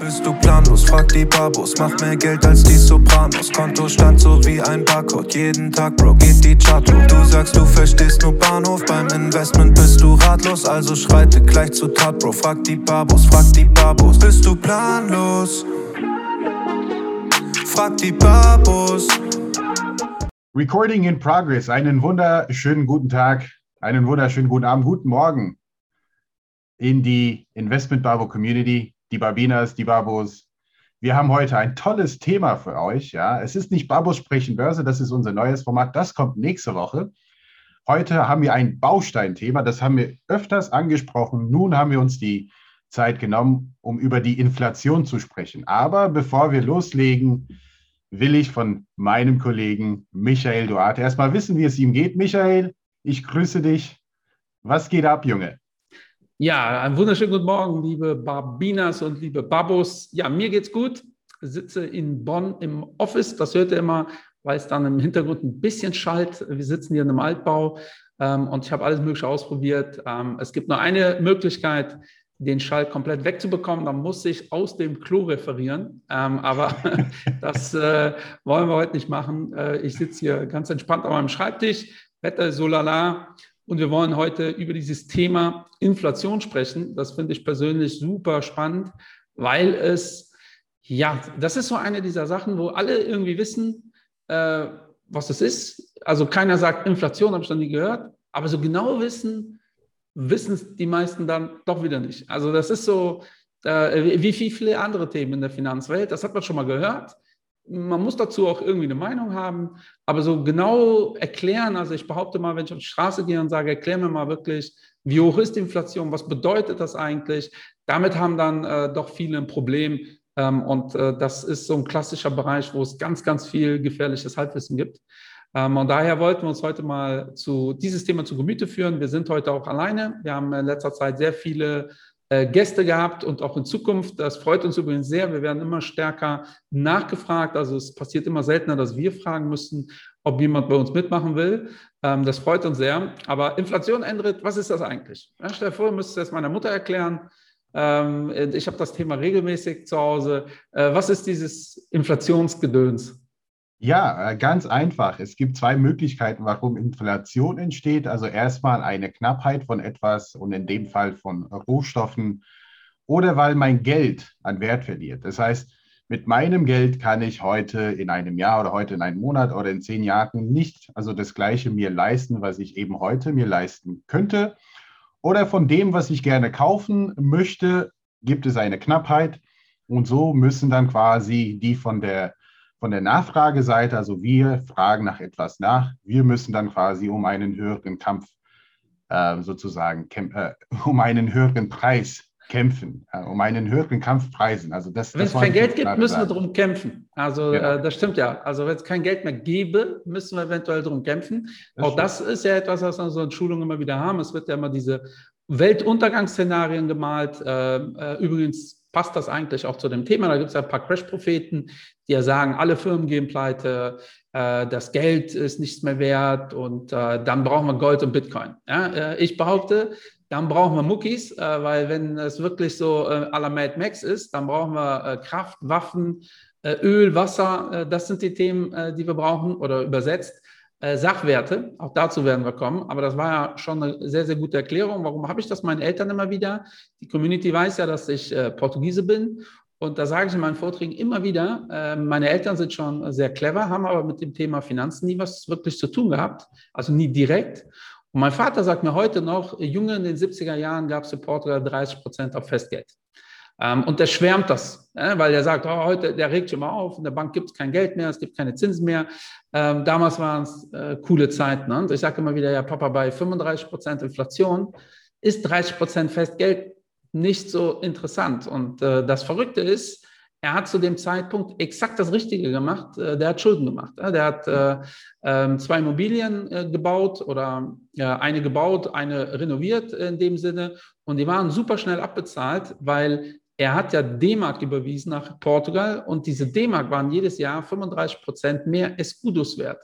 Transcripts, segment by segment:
Bist du planlos? Frag die Babos. Mach mehr Geld als die Sopranos. Kontostand so wie ein Barcode. Jeden Tag, Bro, geht die Chart hoch. Du sagst, du verstehst nur Bahnhof. Beim Investment bist du ratlos. Also schreite gleich zu Tat, Bro. Frag die Babos, frag die Babos. Bist du planlos? Frag die Babos. Recording in progress. Einen wunderschönen guten Tag, einen wunderschönen guten Abend, guten Morgen in die Investment Babo Community die Babinas, die Babos. Wir haben heute ein tolles Thema für euch. Ja, es ist nicht Babos sprechen Börse, das ist unser neues Format. Das kommt nächste Woche. Heute haben wir ein Bausteinthema, das haben wir öfters angesprochen. Nun haben wir uns die Zeit genommen, um über die Inflation zu sprechen. Aber bevor wir loslegen, will ich von meinem Kollegen Michael Duarte erstmal wissen, wie es ihm geht. Michael, ich grüße dich. Was geht ab, Junge? Ja, einen wunderschönen guten Morgen, liebe Barbinas und liebe Babos. Ja, mir geht's gut. Sitze in Bonn im Office. Das hört ihr immer, weil es dann im Hintergrund ein bisschen schallt. Wir sitzen hier in einem Altbau ähm, und ich habe alles Mögliche ausprobiert. Ähm, es gibt nur eine Möglichkeit, den Schall komplett wegzubekommen. Dann muss ich aus dem Klo referieren. Ähm, aber das äh, wollen wir heute nicht machen. Äh, ich sitze hier ganz entspannt an meinem Schreibtisch. Wetter ist so lala. Und wir wollen heute über dieses Thema Inflation sprechen. Das finde ich persönlich super spannend, weil es, ja, das ist so eine dieser Sachen, wo alle irgendwie wissen, äh, was es ist. Also keiner sagt Inflation, habe ich noch nie gehört. Aber so genau wissen, wissen es die meisten dann doch wieder nicht. Also das ist so, äh, wie viele andere Themen in der Finanzwelt. Das hat man schon mal gehört man muss dazu auch irgendwie eine Meinung haben, aber so genau erklären, also ich behaupte mal, wenn ich auf die Straße gehe und sage, erklär mir mal wirklich, wie hoch ist die Inflation, was bedeutet das eigentlich, damit haben dann äh, doch viele ein Problem ähm, und äh, das ist so ein klassischer Bereich, wo es ganz, ganz viel gefährliches Halbwissen gibt. Ähm, und daher wollten wir uns heute mal zu dieses Thema zu Gemüte führen. Wir sind heute auch alleine. Wir haben in letzter Zeit sehr viele Gäste gehabt und auch in Zukunft. Das freut uns übrigens sehr. Wir werden immer stärker nachgefragt. Also es passiert immer seltener, dass wir fragen müssen, ob jemand bei uns mitmachen will. Ähm, das freut uns sehr. Aber Inflation ändert, was ist das eigentlich? Stell dir vor, du müsstest es meiner Mutter erklären. Ähm, ich habe das Thema regelmäßig zu Hause. Äh, was ist dieses Inflationsgedöns? Ja, äh, ganz einfach. Es gibt zwei Möglichkeiten, warum Inflation entsteht. Also erstmal eine Knappheit von etwas und in dem Fall von Rohstoffen oder weil mein Geld an Wert verliert. Das heißt, mit meinem Geld kann ich heute in einem Jahr oder heute in einem Monat oder in zehn Jahren nicht also das Gleiche mir leisten, was ich eben heute mir leisten könnte. Oder von dem, was ich gerne kaufen möchte, gibt es eine Knappheit. Und so müssen dann quasi die von der von der Nachfrageseite, also wir fragen nach etwas nach, wir müssen dann quasi um einen höheren Kampf äh, sozusagen, äh, um einen höheren Preis kämpfen, äh, um einen höheren Kampf preisen. Also das, wenn es kein Geld gibt, müssen sagen. wir darum kämpfen. Also ja. äh, das stimmt ja. Also wenn es kein Geld mehr gäbe, müssen wir eventuell darum kämpfen. Das Auch stimmt. das ist ja etwas, was wir so in Schulungen immer wieder haben. Es wird ja immer diese Weltuntergangsszenarien gemalt. Äh, äh, übrigens passt das eigentlich auch zu dem Thema. Da gibt es ja ein paar Crash-Propheten, die ja sagen, alle Firmen gehen pleite, äh, das Geld ist nichts mehr wert und äh, dann brauchen wir Gold und Bitcoin. Ja, äh, ich behaupte, dann brauchen wir Muckis, äh, weil wenn es wirklich so äh, à la Mad Max ist, dann brauchen wir äh, Kraft, Waffen, Öl, Wasser. das sind die Themen, die wir brauchen oder übersetzt. Äh, Sachwerte, auch dazu werden wir kommen, aber das war ja schon eine sehr, sehr gute Erklärung. Warum habe ich das meinen Eltern immer wieder? Die Community weiß ja, dass ich äh, Portugiese bin und da sage ich in meinen Vorträgen immer wieder, äh, meine Eltern sind schon sehr clever, haben aber mit dem Thema Finanzen nie was wirklich zu tun gehabt, also nie direkt. Und mein Vater sagt mir heute noch, Junge, in den 70er Jahren gab es in Portugal 30 Prozent auf Festgeld. Ähm, und der schwärmt das, weil er sagt, oh, heute, der regt schon mal auf, in der Bank gibt es kein Geld mehr, es gibt keine Zinsen mehr. Ähm, damals waren es äh, coole Zeiten. Ne? Und ich sage immer wieder, ja, Papa, bei 35 Prozent Inflation ist 30 Prozent Festgeld nicht so interessant. Und äh, das Verrückte ist, er hat zu dem Zeitpunkt exakt das Richtige gemacht. Äh, der hat Schulden gemacht. Der hat äh, ähm, zwei Immobilien äh, gebaut oder eine gebaut, eine renoviert in dem Sinne. Und die waren super schnell abbezahlt, weil er hat ja D-Mark überwiesen nach Portugal und diese D-Mark waren jedes Jahr 35 Prozent mehr Escudos wert.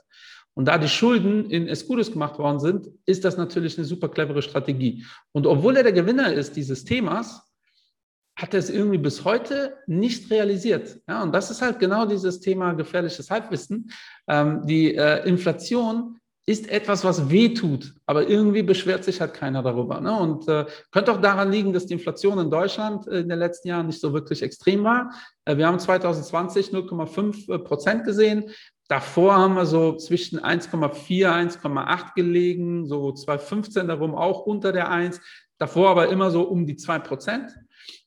Und da die Schulden in Escudos gemacht worden sind, ist das natürlich eine super clevere Strategie. Und obwohl er der Gewinner ist dieses Themas, hat er es irgendwie bis heute nicht realisiert. Ja, und das ist halt genau dieses Thema gefährliches Halbwissen. Ähm, die äh, Inflation ist etwas, was weh tut, aber irgendwie beschwert sich halt keiner darüber. Ne? Und äh, könnte auch daran liegen, dass die Inflation in Deutschland in den letzten Jahren nicht so wirklich extrem war. Äh, wir haben 2020 0,5 äh, Prozent gesehen. Davor haben wir so zwischen 1,4, 1,8 gelegen, so 2015 darum auch unter der 1. Davor aber immer so um die 2 Prozent.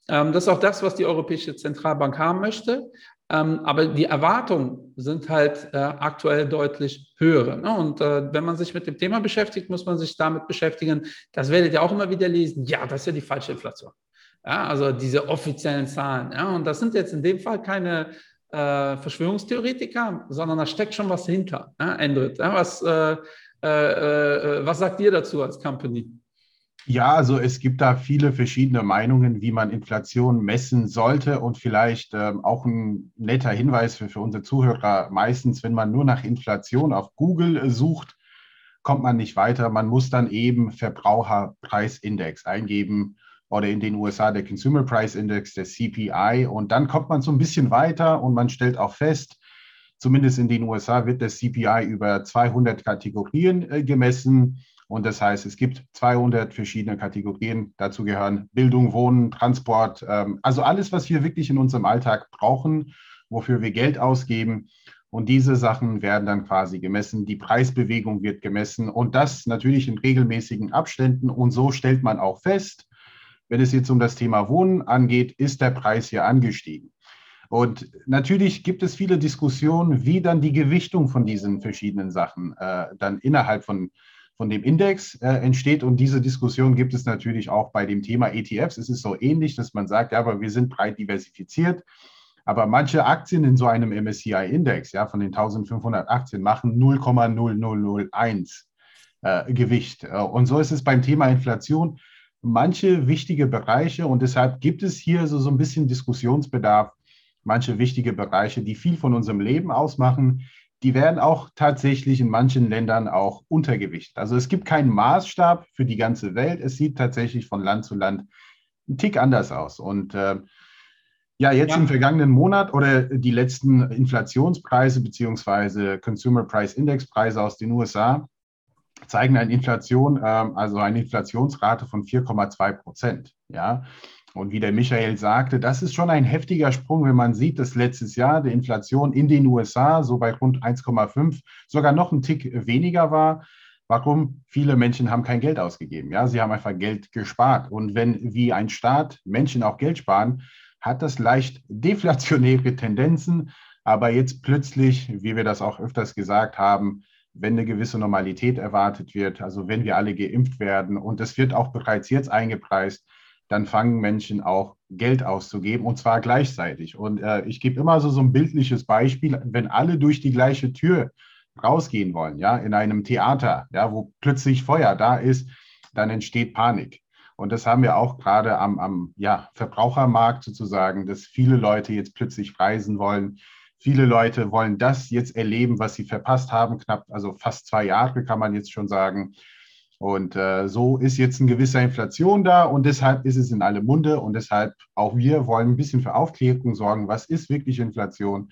Ähm, das ist auch das, was die Europäische Zentralbank haben möchte. Ähm, aber die Erwartungen sind halt äh, aktuell deutlich höhere. Ne? Und äh, wenn man sich mit dem Thema beschäftigt, muss man sich damit beschäftigen. Das werdet ihr auch immer wieder lesen. Ja, das ist ja die falsche Inflation. Ja, also diese offiziellen Zahlen. Ja, und das sind jetzt in dem Fall keine äh, Verschwörungstheoretiker, sondern da steckt schon was hinter. Ja, Endrit, ja, was, äh, äh, äh, was sagt ihr dazu als Company? Ja, also es gibt da viele verschiedene Meinungen, wie man Inflation messen sollte und vielleicht ähm, auch ein netter Hinweis für, für unsere Zuhörer. Meistens, wenn man nur nach Inflation auf Google äh, sucht, kommt man nicht weiter. Man muss dann eben Verbraucherpreisindex eingeben oder in den USA der Consumer Price Index, der CPI. Und dann kommt man so ein bisschen weiter und man stellt auch fest, zumindest in den USA wird der CPI über 200 Kategorien äh, gemessen. Und das heißt, es gibt 200 verschiedene Kategorien. Dazu gehören Bildung, Wohnen, Transport, ähm, also alles, was wir wirklich in unserem Alltag brauchen, wofür wir Geld ausgeben. Und diese Sachen werden dann quasi gemessen. Die Preisbewegung wird gemessen und das natürlich in regelmäßigen Abständen. Und so stellt man auch fest, wenn es jetzt um das Thema Wohnen angeht, ist der Preis hier angestiegen. Und natürlich gibt es viele Diskussionen, wie dann die Gewichtung von diesen verschiedenen Sachen äh, dann innerhalb von von dem Index äh, entsteht. Und diese Diskussion gibt es natürlich auch bei dem Thema ETFs. Es ist so ähnlich, dass man sagt, ja, aber wir sind breit diversifiziert. Aber manche Aktien in so einem MSCI-Index, ja, von den 1500 Aktien, machen 0,0001 äh, Gewicht. Äh, und so ist es beim Thema Inflation. Manche wichtige Bereiche, und deshalb gibt es hier so, so ein bisschen Diskussionsbedarf, manche wichtige Bereiche, die viel von unserem Leben ausmachen, die werden auch tatsächlich in manchen Ländern auch untergewichtet. Also es gibt keinen Maßstab für die ganze Welt. Es sieht tatsächlich von Land zu Land ein Tick anders aus. Und äh, ja, jetzt ja. im vergangenen Monat oder die letzten Inflationspreise beziehungsweise Consumer Price Index Preise aus den USA zeigen eine Inflation, äh, also eine Inflationsrate von 4,2 Prozent. Ja, und wie der Michael sagte, das ist schon ein heftiger Sprung, wenn man sieht, dass letztes Jahr die Inflation in den USA so bei rund 1,5 sogar noch ein Tick weniger war. Warum? Viele Menschen haben kein Geld ausgegeben. Ja, sie haben einfach Geld gespart. Und wenn wie ein Staat Menschen auch Geld sparen, hat das leicht deflationäre Tendenzen. Aber jetzt plötzlich, wie wir das auch öfters gesagt haben, wenn eine gewisse Normalität erwartet wird, also wenn wir alle geimpft werden und es wird auch bereits jetzt eingepreist, dann fangen Menschen auch Geld auszugeben und zwar gleichzeitig. Und äh, ich gebe immer so, so ein bildliches Beispiel, wenn alle durch die gleiche Tür rausgehen wollen, ja, in einem Theater, ja, wo plötzlich Feuer da ist, dann entsteht Panik. Und das haben wir auch gerade am, am ja, Verbrauchermarkt sozusagen, dass viele Leute jetzt plötzlich reisen wollen. Viele Leute wollen das jetzt erleben, was sie verpasst haben, knapp, also fast zwei Jahre kann man jetzt schon sagen. Und äh, so ist jetzt eine gewisse Inflation da und deshalb ist es in alle Munde und deshalb auch wir wollen ein bisschen für Aufklärung sorgen. Was ist wirklich Inflation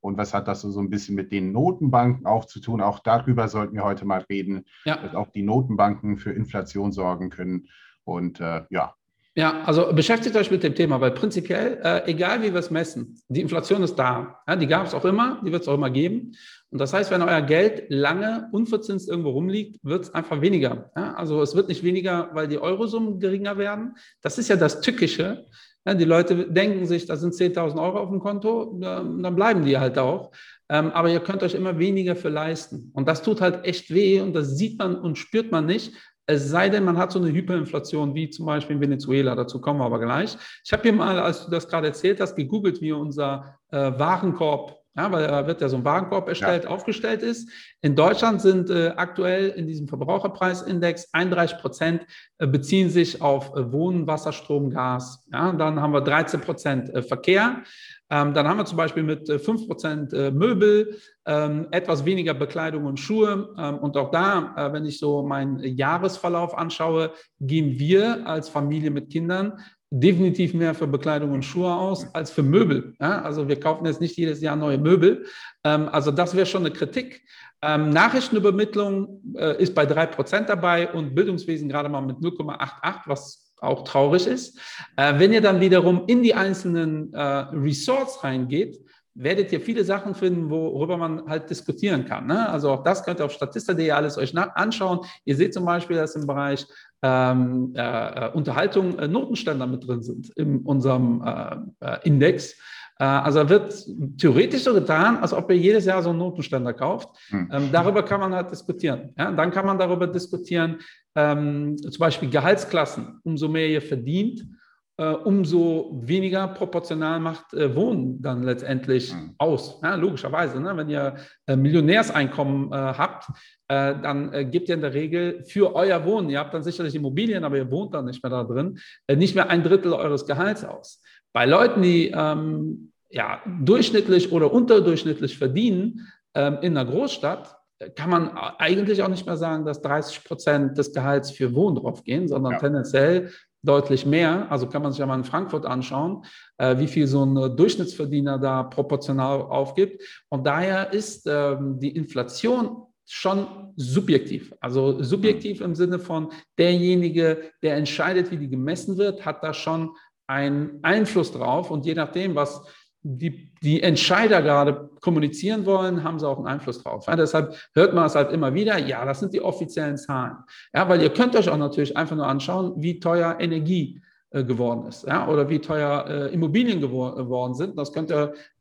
und was hat das so ein bisschen mit den Notenbanken auch zu tun? Auch darüber sollten wir heute mal reden, ja. dass auch die Notenbanken für Inflation sorgen können. Und äh, ja, ja, also beschäftigt euch mit dem Thema, weil prinzipiell, äh, egal wie wir es messen, die Inflation ist da. Ja, die gab es auch immer, die wird es auch immer geben. Und das heißt, wenn euer Geld lange unverzinst irgendwo rumliegt, wird es einfach weniger. Ja, also es wird nicht weniger, weil die Eurosummen geringer werden. Das ist ja das Tückische. Ja, die Leute denken sich, da sind 10.000 Euro auf dem Konto, dann bleiben die halt auch. Ähm, aber ihr könnt euch immer weniger für leisten. Und das tut halt echt weh und das sieht man und spürt man nicht, es sei denn, man hat so eine Hyperinflation wie zum Beispiel in Venezuela, dazu kommen wir aber gleich. Ich habe hier mal, als du das gerade erzählt hast, gegoogelt, wie unser äh, Warenkorb, ja, weil da wird ja so ein Warenkorb erstellt, ja. aufgestellt ist. In Deutschland sind äh, aktuell in diesem Verbraucherpreisindex 31 Prozent äh, beziehen sich auf äh, Wohnen, Wasser, Strom, Gas. Ja, dann haben wir 13 Prozent äh, Verkehr. Ähm, dann haben wir zum Beispiel mit äh, 5% äh, Möbel, ähm, etwas weniger Bekleidung und Schuhe. Ähm, und auch da, äh, wenn ich so meinen Jahresverlauf anschaue, gehen wir als Familie mit Kindern definitiv mehr für Bekleidung und Schuhe aus als für Möbel. Ja? Also wir kaufen jetzt nicht jedes Jahr neue Möbel. Ähm, also das wäre schon eine Kritik. Ähm, Nachrichtenübermittlung äh, ist bei 3% dabei und Bildungswesen gerade mal mit 0,88, was auch traurig ist. Äh, wenn ihr dann wiederum in die einzelnen äh, Resorts reingeht, werdet ihr viele Sachen finden, worüber man halt diskutieren kann. Ne? Also auch das könnt ihr auf statista.de alles euch anschauen. Ihr seht zum Beispiel, dass im Bereich ähm, äh, Unterhaltung äh, Notenständer mit drin sind in unserem äh, äh Index. Äh, also wird theoretisch so getan, als ob ihr jedes Jahr so einen Notenständer kauft. Hm. Ähm, darüber kann man halt diskutieren. Ja? Dann kann man darüber diskutieren, ähm, zum Beispiel Gehaltsklassen. Umso mehr ihr verdient, äh, umso weniger proportional macht äh, Wohnen dann letztendlich mhm. aus. Ja, logischerweise, ne? wenn ihr äh, Millionärseinkommen äh, habt, äh, dann äh, gebt ihr in der Regel für euer Wohnen, ihr habt dann sicherlich Immobilien, aber ihr wohnt dann nicht mehr da drin, nicht mehr ein Drittel eures Gehalts aus. Bei Leuten, die ähm, ja, durchschnittlich oder unterdurchschnittlich verdienen ähm, in einer Großstadt, kann man eigentlich auch nicht mehr sagen, dass 30 Prozent des Gehalts für Wohnen draufgehen, sondern ja. tendenziell deutlich mehr. Also kann man sich ja mal in Frankfurt anschauen, äh, wie viel so ein Durchschnittsverdiener da proportional aufgibt. Und daher ist ähm, die Inflation schon subjektiv. Also subjektiv im Sinne von derjenige, der entscheidet, wie die gemessen wird, hat da schon einen Einfluss drauf. Und je nachdem, was die, die Entscheider gerade kommunizieren wollen, haben sie auch einen Einfluss drauf. Ja, deshalb hört man es halt immer wieder, ja, das sind die offiziellen Zahlen. Ja, weil ihr könnt euch auch natürlich einfach nur anschauen, wie teuer Energie geworden ist ja, oder wie teuer äh, Immobilien geworden sind. Das könnt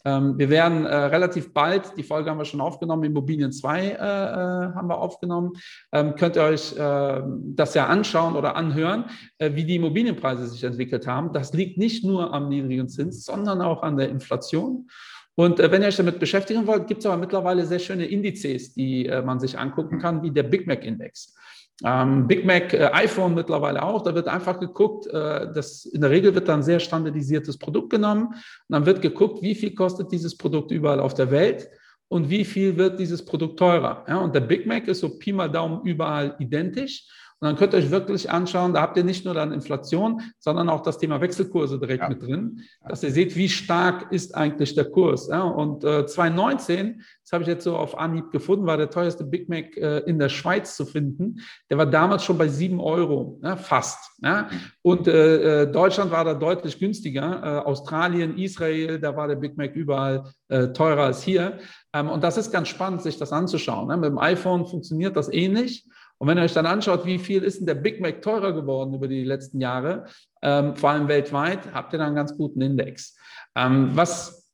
ähm, wir werden äh, relativ bald, die Folge haben wir schon aufgenommen, Immobilien 2 äh, äh, haben wir aufgenommen, ähm, könnt ihr euch ähm, das ja anschauen oder anhören, äh, wie die Immobilienpreise sich entwickelt haben. Das liegt nicht nur am niedrigen Zins, sondern auch an der Inflation. Und äh, wenn ihr euch damit beschäftigen wollt, gibt es aber mittlerweile sehr schöne Indizes, die äh, man sich angucken kann, wie der Big Mac Index. Ähm, Big Mac, äh, iPhone mittlerweile auch, da wird einfach geguckt, äh, das, in der Regel wird dann ein sehr standardisiertes Produkt genommen und dann wird geguckt, wie viel kostet dieses Produkt überall auf der Welt und wie viel wird dieses Produkt teurer. Ja, und der Big Mac ist so Pi mal Daumen überall identisch. Und dann könnt ihr euch wirklich anschauen, da habt ihr nicht nur dann Inflation, sondern auch das Thema Wechselkurse direkt ja. mit drin, dass ihr seht, wie stark ist eigentlich der Kurs. Ja, und äh, 2019, das habe ich jetzt so auf Anhieb gefunden, war der teuerste Big Mac äh, in der Schweiz zu finden. Der war damals schon bei 7 Euro, ja, fast. Ja. Und äh, äh, Deutschland war da deutlich günstiger. Äh, Australien, Israel, da war der Big Mac überall äh, teurer als hier. Ähm, und das ist ganz spannend, sich das anzuschauen. Ne? Mit dem iPhone funktioniert das ähnlich. Und wenn ihr euch dann anschaut, wie viel ist denn der Big Mac teurer geworden über die letzten Jahre, ähm, vor allem weltweit, habt ihr da einen ganz guten Index. Ähm, was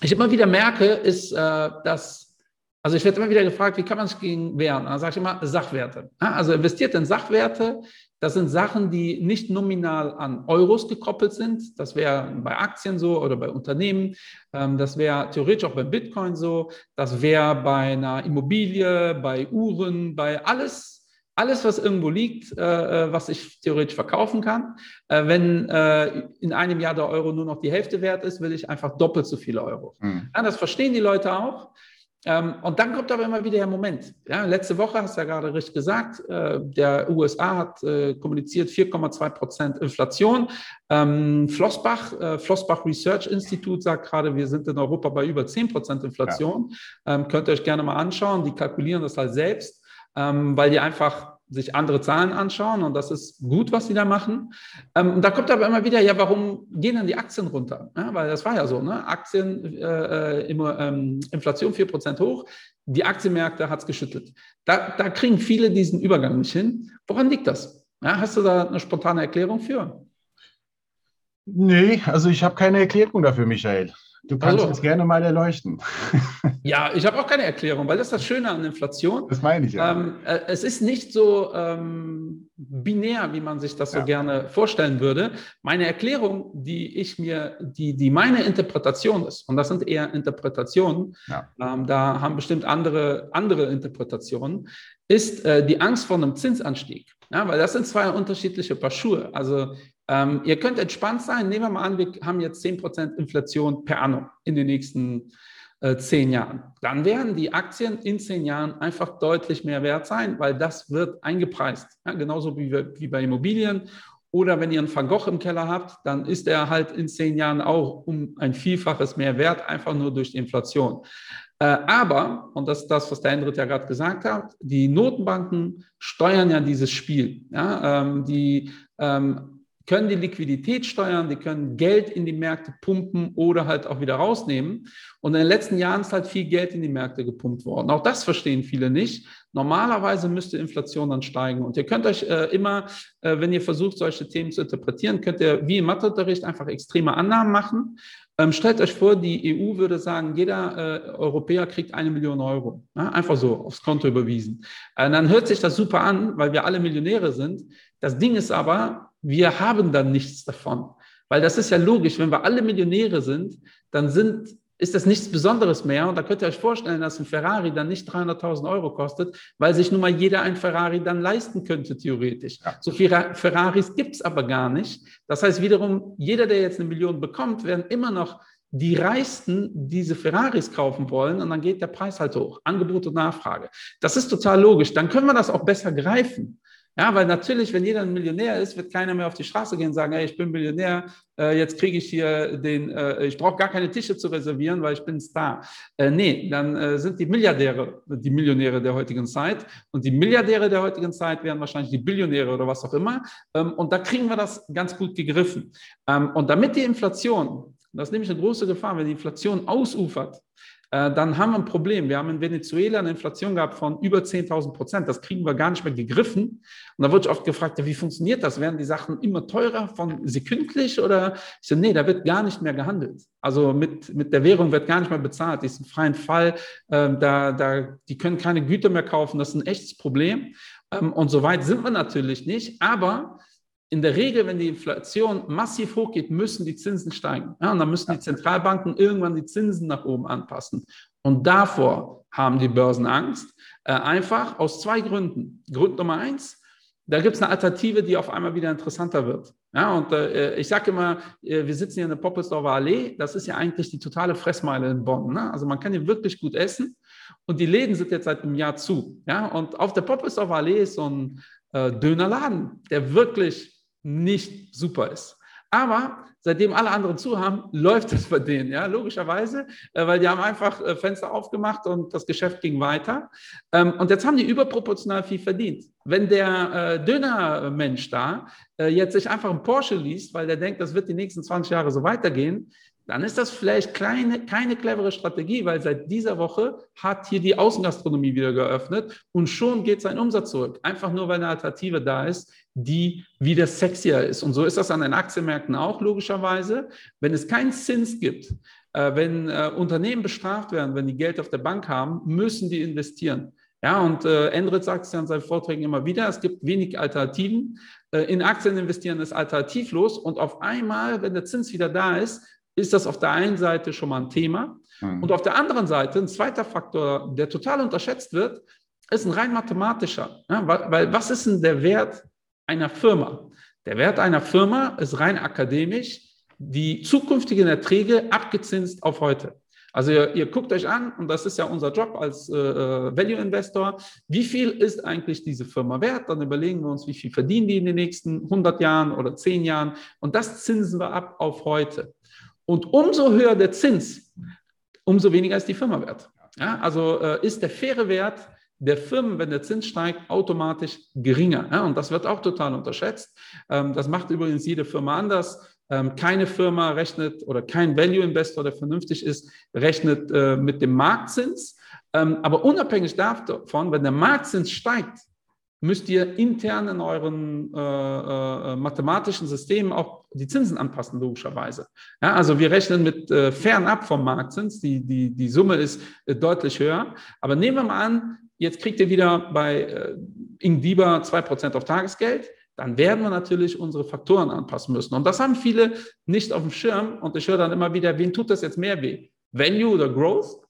ich immer wieder merke, ist, äh, dass, also ich werde immer wieder gefragt, wie kann man sich gegen wehren? Dann sage ich immer Sachwerte. Also investiert in Sachwerte. Das sind Sachen, die nicht nominal an Euros gekoppelt sind. Das wäre bei Aktien so oder bei Unternehmen. Ähm, das wäre theoretisch auch bei Bitcoin so. Das wäre bei einer Immobilie, bei Uhren, bei alles alles, was irgendwo liegt, äh, äh, was ich theoretisch verkaufen kann. Äh, wenn äh, in einem Jahr der Euro nur noch die Hälfte wert ist, will ich einfach doppelt so viele Euro. Mhm. Ja, das verstehen die Leute auch. Ähm, und dann kommt aber immer wieder der Moment. Ja, letzte Woche hast du ja gerade richtig gesagt, äh, der USA hat äh, kommuniziert 4,2 Prozent Inflation. Ähm, Flossbach, Flossbach Research Institute sagt gerade, wir sind in Europa bei über 10 Prozent Inflation. Ja. Ähm, könnt ihr euch gerne mal anschauen. Die kalkulieren das halt selbst ähm, weil die einfach sich andere Zahlen anschauen und das ist gut, was sie da machen. Ähm, und da kommt aber immer wieder, ja, warum gehen dann die Aktien runter? Ja, weil das war ja so, ne? Aktien, äh, äh immer, ähm, Inflation 4% hoch, die Aktienmärkte hat es geschüttelt. Da, da kriegen viele diesen Übergang nicht hin. Woran liegt das? Ja, hast du da eine spontane Erklärung für? Nee, also ich habe keine Erklärung dafür, Michael. Du kannst also, es gerne mal erleuchten. Ja, ich habe auch keine Erklärung, weil das ist das Schöne an Inflation. Das meine ich ja. Ähm, äh, es ist nicht so ähm, binär, wie man sich das so ja. gerne vorstellen würde. Meine Erklärung, die ich mir, die, die meine Interpretation ist, und das sind eher Interpretationen, ja. ähm, da haben bestimmt andere, andere Interpretationen, ist äh, die Angst vor einem Zinsanstieg. Ja, weil das sind zwei unterschiedliche Paar Schuhe. Also ähm, ihr könnt entspannt sein. Nehmen wir mal an, wir haben jetzt 10% Inflation per annum in den nächsten äh, zehn Jahren. Dann werden die Aktien in zehn Jahren einfach deutlich mehr wert sein, weil das wird eingepreist. Ja, genauso wie, wie bei Immobilien. Oder wenn ihr einen Van Gogh im Keller habt, dann ist er halt in zehn Jahren auch um ein Vielfaches mehr wert, einfach nur durch die Inflation. Äh, aber, und das ist das, was der Hendrit ja gerade gesagt hat, die Notenbanken steuern ja dieses Spiel. Ja, ähm, die ähm, können die Liquidität steuern, die können Geld in die Märkte pumpen oder halt auch wieder rausnehmen. Und in den letzten Jahren ist halt viel Geld in die Märkte gepumpt worden. Auch das verstehen viele nicht. Normalerweise müsste Inflation dann steigen. Und ihr könnt euch äh, immer, äh, wenn ihr versucht, solche Themen zu interpretieren, könnt ihr wie im Matheunterricht einfach extreme Annahmen machen. Ähm, stellt euch vor, die EU würde sagen, jeder äh, Europäer kriegt eine Million Euro. Ja, einfach so aufs Konto überwiesen. Äh, dann hört sich das super an, weil wir alle Millionäre sind. Das Ding ist aber, wir haben dann nichts davon. Weil das ist ja logisch, wenn wir alle Millionäre sind, dann sind, ist das nichts Besonderes mehr. Und da könnt ihr euch vorstellen, dass ein Ferrari dann nicht 300.000 Euro kostet, weil sich nun mal jeder ein Ferrari dann leisten könnte, theoretisch. Ja. So viele Ferraris gibt es aber gar nicht. Das heißt wiederum, jeder, der jetzt eine Million bekommt, werden immer noch die Reichsten diese Ferraris kaufen wollen und dann geht der Preis halt hoch. Angebot und Nachfrage. Das ist total logisch. Dann können wir das auch besser greifen. Ja, weil natürlich, wenn jeder ein Millionär ist, wird keiner mehr auf die Straße gehen und sagen, hey, ich bin Millionär, äh, jetzt kriege ich hier den, äh, ich brauche gar keine Tische zu reservieren, weil ich bin Star. Äh, nee, dann sind die Milliardäre die Millionäre der heutigen Zeit und die Milliardäre der heutigen Zeit wären wahrscheinlich die Billionäre oder was auch immer. Ähm, und da kriegen wir das ganz gut gegriffen. Ähm, und damit die Inflation, das ist nämlich eine große Gefahr, wenn die Inflation ausufert, dann haben wir ein Problem. Wir haben in Venezuela eine Inflation gehabt von über 10.000 Prozent. Das kriegen wir gar nicht mehr gegriffen. Und da wird oft gefragt, ja, wie funktioniert das? Werden die Sachen immer teurer von sekündlich oder? Ich so, nee, da wird gar nicht mehr gehandelt. Also mit, mit der Währung wird gar nicht mehr bezahlt. Die ist im freien Fall. Ähm, da, da, die können keine Güter mehr kaufen. Das ist ein echtes Problem. Ähm, und so weit sind wir natürlich nicht. Aber in der Regel, wenn die Inflation massiv hochgeht, müssen die Zinsen steigen. Ja, und dann müssen die Zentralbanken irgendwann die Zinsen nach oben anpassen. Und davor haben die Börsen Angst. Äh, einfach aus zwei Gründen. Grund Nummer eins, da gibt es eine Alternative, die auf einmal wieder interessanter wird. Ja, und äh, ich sage immer, äh, wir sitzen hier in der Poppelsdorfer Allee. Das ist ja eigentlich die totale Fressmeile in Bonn. Ne? Also man kann hier wirklich gut essen. Und die Läden sind jetzt seit einem Jahr zu. Ja, und auf der Poppelsdorfer Allee ist so ein äh, Dönerladen, der wirklich nicht super ist. Aber seitdem alle anderen zu haben, läuft es bei denen, ja, logischerweise, äh, weil die haben einfach äh, Fenster aufgemacht und das Geschäft ging weiter. Ähm, und jetzt haben die überproportional viel verdient. Wenn der äh, Dönermensch da jetzt sich einfach einen Porsche liest, weil der denkt, das wird die nächsten 20 Jahre so weitergehen, dann ist das vielleicht kleine, keine clevere Strategie, weil seit dieser Woche hat hier die Außengastronomie wieder geöffnet und schon geht sein Umsatz zurück. Einfach nur, weil eine Alternative da ist, die wieder sexier ist. Und so ist das an den Aktienmärkten auch logischerweise. Wenn es keinen Zins gibt, äh, wenn äh, Unternehmen bestraft werden, wenn die Geld auf der Bank haben, müssen die investieren. Ja, und äh, Endrit sagt es ja in seinen Vorträgen immer wieder, es gibt wenig Alternativen. Äh, in Aktien investieren ist alternativlos und auf einmal, wenn der Zins wieder da ist, ist das auf der einen Seite schon mal ein Thema. Mhm. Und auf der anderen Seite, ein zweiter Faktor, der total unterschätzt wird, ist ein rein mathematischer. Ja, weil, weil was ist denn der Wert einer Firma? Der Wert einer Firma ist rein akademisch die zukünftigen Erträge abgezinst auf heute. Also ihr, ihr, guckt euch an, und das ist ja unser Job als äh, äh Value Investor, wie viel ist eigentlich diese Firma wert? Dann überlegen wir uns, wie viel verdienen die in den nächsten 100 Jahren oder 10 Jahren und das zinsen wir ab auf heute. Und umso höher der Zins, umso weniger ist die Firma wert. Ja, also äh, ist der faire Wert der Firmen, wenn der Zins steigt, automatisch geringer. Ja, und das wird auch total unterschätzt. Ähm, das macht übrigens jede Firma anders. Ähm, keine Firma rechnet oder kein Value-Investor, der vernünftig ist, rechnet äh, mit dem Marktzins. Ähm, aber unabhängig davon, wenn der Marktzins steigt, müsst ihr intern in euren äh, äh, mathematischen Systemen auch die Zinsen anpassen, logischerweise. Ja, also wir rechnen mit äh, fernab vom Marktzins, die, die, die Summe ist äh, deutlich höher. Aber nehmen wir mal an, jetzt kriegt ihr wieder bei äh, Ingdiba 2% auf Tagesgeld, dann werden wir natürlich unsere Faktoren anpassen müssen. Und das haben viele nicht auf dem Schirm. Und ich höre dann immer wieder, wen tut das jetzt mehr weh? Value oder Growth?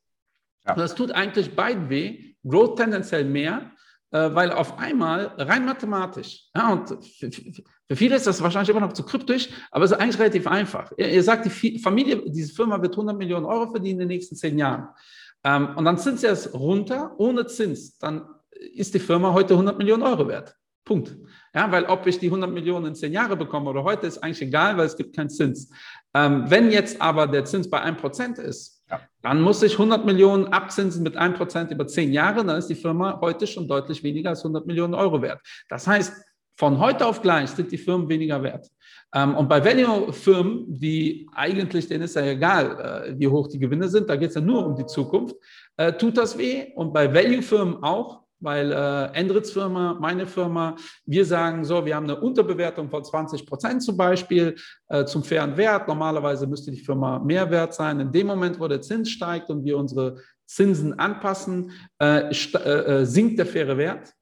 Ja. Das tut eigentlich beiden weh. Growth tendenziell mehr, äh, weil auf einmal rein mathematisch, ja, und für, viele ist das wahrscheinlich immer noch zu kryptisch, aber es ist eigentlich relativ einfach. Ihr, sagt, die Familie, diese Firma wird 100 Millionen Euro verdienen in den nächsten zehn Jahren. Ähm, und dann sind sie es runter ohne Zins. Dann ist die Firma heute 100 Millionen Euro wert. Punkt. Ja, weil ob ich die 100 Millionen in zehn Jahre bekomme oder heute, ist eigentlich egal, weil es gibt keinen Zins. Ähm, wenn jetzt aber der Zins bei 1% ist, ja. dann muss ich 100 Millionen abzinsen mit 1% über zehn Jahre, dann ist die Firma heute schon deutlich weniger als 100 Millionen Euro wert. Das heißt, von heute auf gleich sind die Firmen weniger wert. Ähm, und bei Value-Firmen, die eigentlich, denen ist ja egal, äh, wie hoch die Gewinne sind, da geht es ja nur um die Zukunft, äh, tut das weh. Und bei Value-Firmen auch, weil äh, Endrits Firma, meine Firma, wir sagen so, wir haben eine Unterbewertung von 20 Prozent zum Beispiel äh, zum fairen Wert. Normalerweise müsste die Firma mehr wert sein. In dem Moment, wo der Zins steigt und wir unsere Zinsen anpassen, äh, äh, äh sinkt der faire Wert.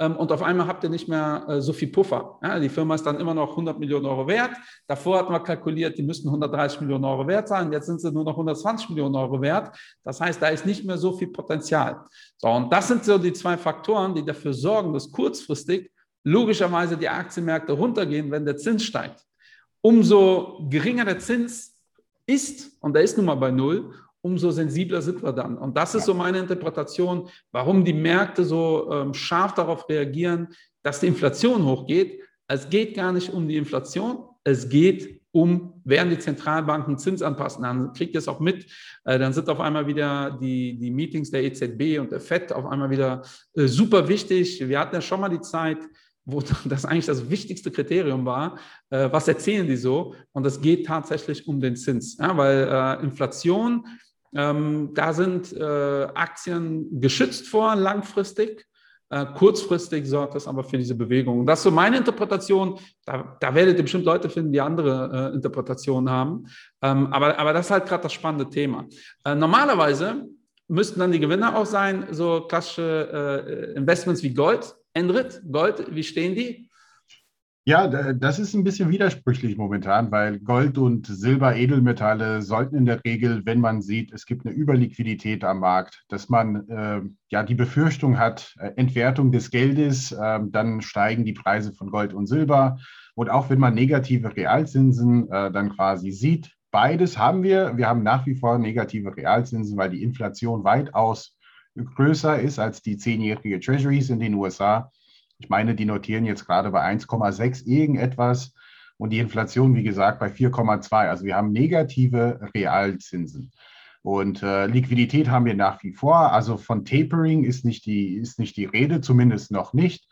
Ähm, und auf einmal habt ihr nicht mehr äh, so viel Puffer. Ja, die Firma ist dann immer noch 100 Millionen Euro wert. Davor hatten wir kalkuliert, die müssten 130 Millionen Euro wert sein. Jetzt sind sie nur noch 120 Millionen Euro wert. Das heißt, da ist nicht mehr so viel Potenzial. So, und das sind so die zwei Faktoren, die dafür sorgen, dass kurzfristig logischerweise die Aktienmärkte runtergehen, wenn der Zins steigt. Umso geringer der Zins ist, und der ist nun mal bei Null, umso sensibler sind wir dann. Und das ist so meine Interpretation, warum die Märkte so ähm, scharf darauf reagieren, dass die Inflation hochgeht. Es geht gar nicht um die Inflation, es geht um, werden die Zentralbanken Zins anpassen. Dann kriegt ihr es auch mit, äh, dann sind auf einmal wieder die, die Meetings der EZB und der FED auf einmal wieder äh, super wichtig. Wir hatten ja schon mal die Zeit, wo das eigentlich das wichtigste Kriterium war, äh, was erzählen die so? Und es geht tatsächlich um den Zins, ja, weil äh, Inflation ähm, da sind äh, Aktien geschützt vor langfristig. Äh, kurzfristig sorgt das aber für diese Bewegung. Und das ist so meine Interpretation. Da, da werdet ihr bestimmt Leute finden, die andere äh, Interpretationen haben. Ähm, aber, aber das ist halt gerade das spannende Thema. Äh, normalerweise müssten dann die Gewinner auch sein, so klassische äh, Investments wie Gold. Endrit, Gold, wie stehen die? Ja, das ist ein bisschen widersprüchlich momentan, weil Gold und Silber, Edelmetalle sollten in der Regel, wenn man sieht, es gibt eine Überliquidität am Markt, dass man äh, ja die Befürchtung hat, äh, Entwertung des Geldes, äh, dann steigen die Preise von Gold und Silber. Und auch wenn man negative Realzinsen äh, dann quasi sieht, beides haben wir. Wir haben nach wie vor negative Realzinsen, weil die Inflation weitaus größer ist als die zehnjährige Treasuries in den USA. Ich meine, die notieren jetzt gerade bei 1,6 irgendetwas und die Inflation, wie gesagt, bei 4,2. Also wir haben negative Realzinsen. Und äh, Liquidität haben wir nach wie vor. Also von Tapering ist nicht, die, ist nicht die Rede, zumindest noch nicht.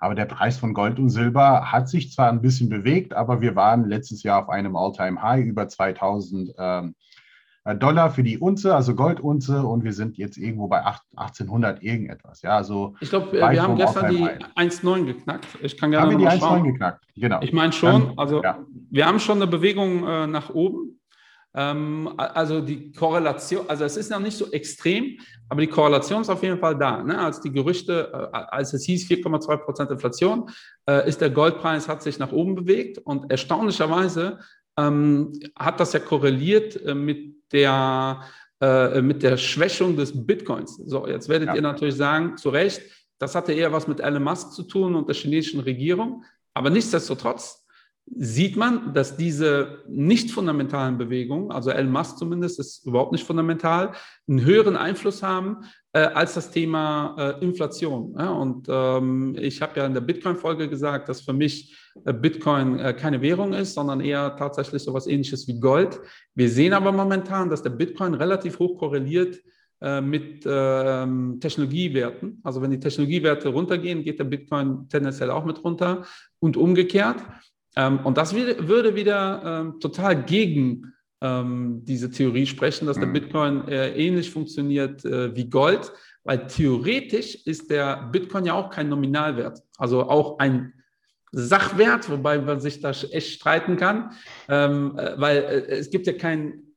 Aber der Preis von Gold und Silber hat sich zwar ein bisschen bewegt, aber wir waren letztes Jahr auf einem All-Time-High über 2000 ähm, äh, Dollar für die Unze, also Goldunze, und wir sind jetzt irgendwo bei 8, 1800 irgendetwas. Ja, also ich glaube, wir haben gestern die 1,9 geknackt. Ich kann gerne haben wir die 1,9 geknackt, genau. Ich meine schon, Dann, also ja. wir haben schon eine Bewegung äh, nach oben. Ähm, also die Korrelation, also es ist noch nicht so extrem, aber die Korrelation ist auf jeden Fall da. Ne? Als die Gerüchte, äh, als es hieß 4,2 Prozent Inflation, äh, ist der Goldpreis, hat sich nach oben bewegt und erstaunlicherweise ähm, hat das ja korreliert äh, mit der, äh, mit der Schwächung des Bitcoins. So, jetzt werdet ja. ihr natürlich sagen, zu Recht, das hatte eher was mit Elon Musk zu tun und der chinesischen Regierung. Aber nichtsdestotrotz sieht man, dass diese nicht fundamentalen Bewegungen, also Elon Musk zumindest ist überhaupt nicht fundamental, einen höheren Einfluss haben äh, als das Thema äh, Inflation. Ja? Und ähm, ich habe ja in der Bitcoin-Folge gesagt, dass für mich äh, Bitcoin äh, keine Währung ist, sondern eher tatsächlich so etwas ähnliches wie Gold. Wir sehen aber momentan, dass der Bitcoin relativ hoch korreliert äh, mit ähm, Technologiewerten. Also wenn die Technologiewerte runtergehen, geht der Bitcoin tendenziell auch mit runter und umgekehrt. Ähm, und das würde wieder ähm, total gegen ähm, diese Theorie sprechen, dass der mhm. Bitcoin äh, ähnlich funktioniert äh, wie Gold, weil theoretisch ist der Bitcoin ja auch kein Nominalwert, also auch ein Sachwert, wobei man sich da echt streiten kann, ähm, äh, weil äh, es gibt ja keinen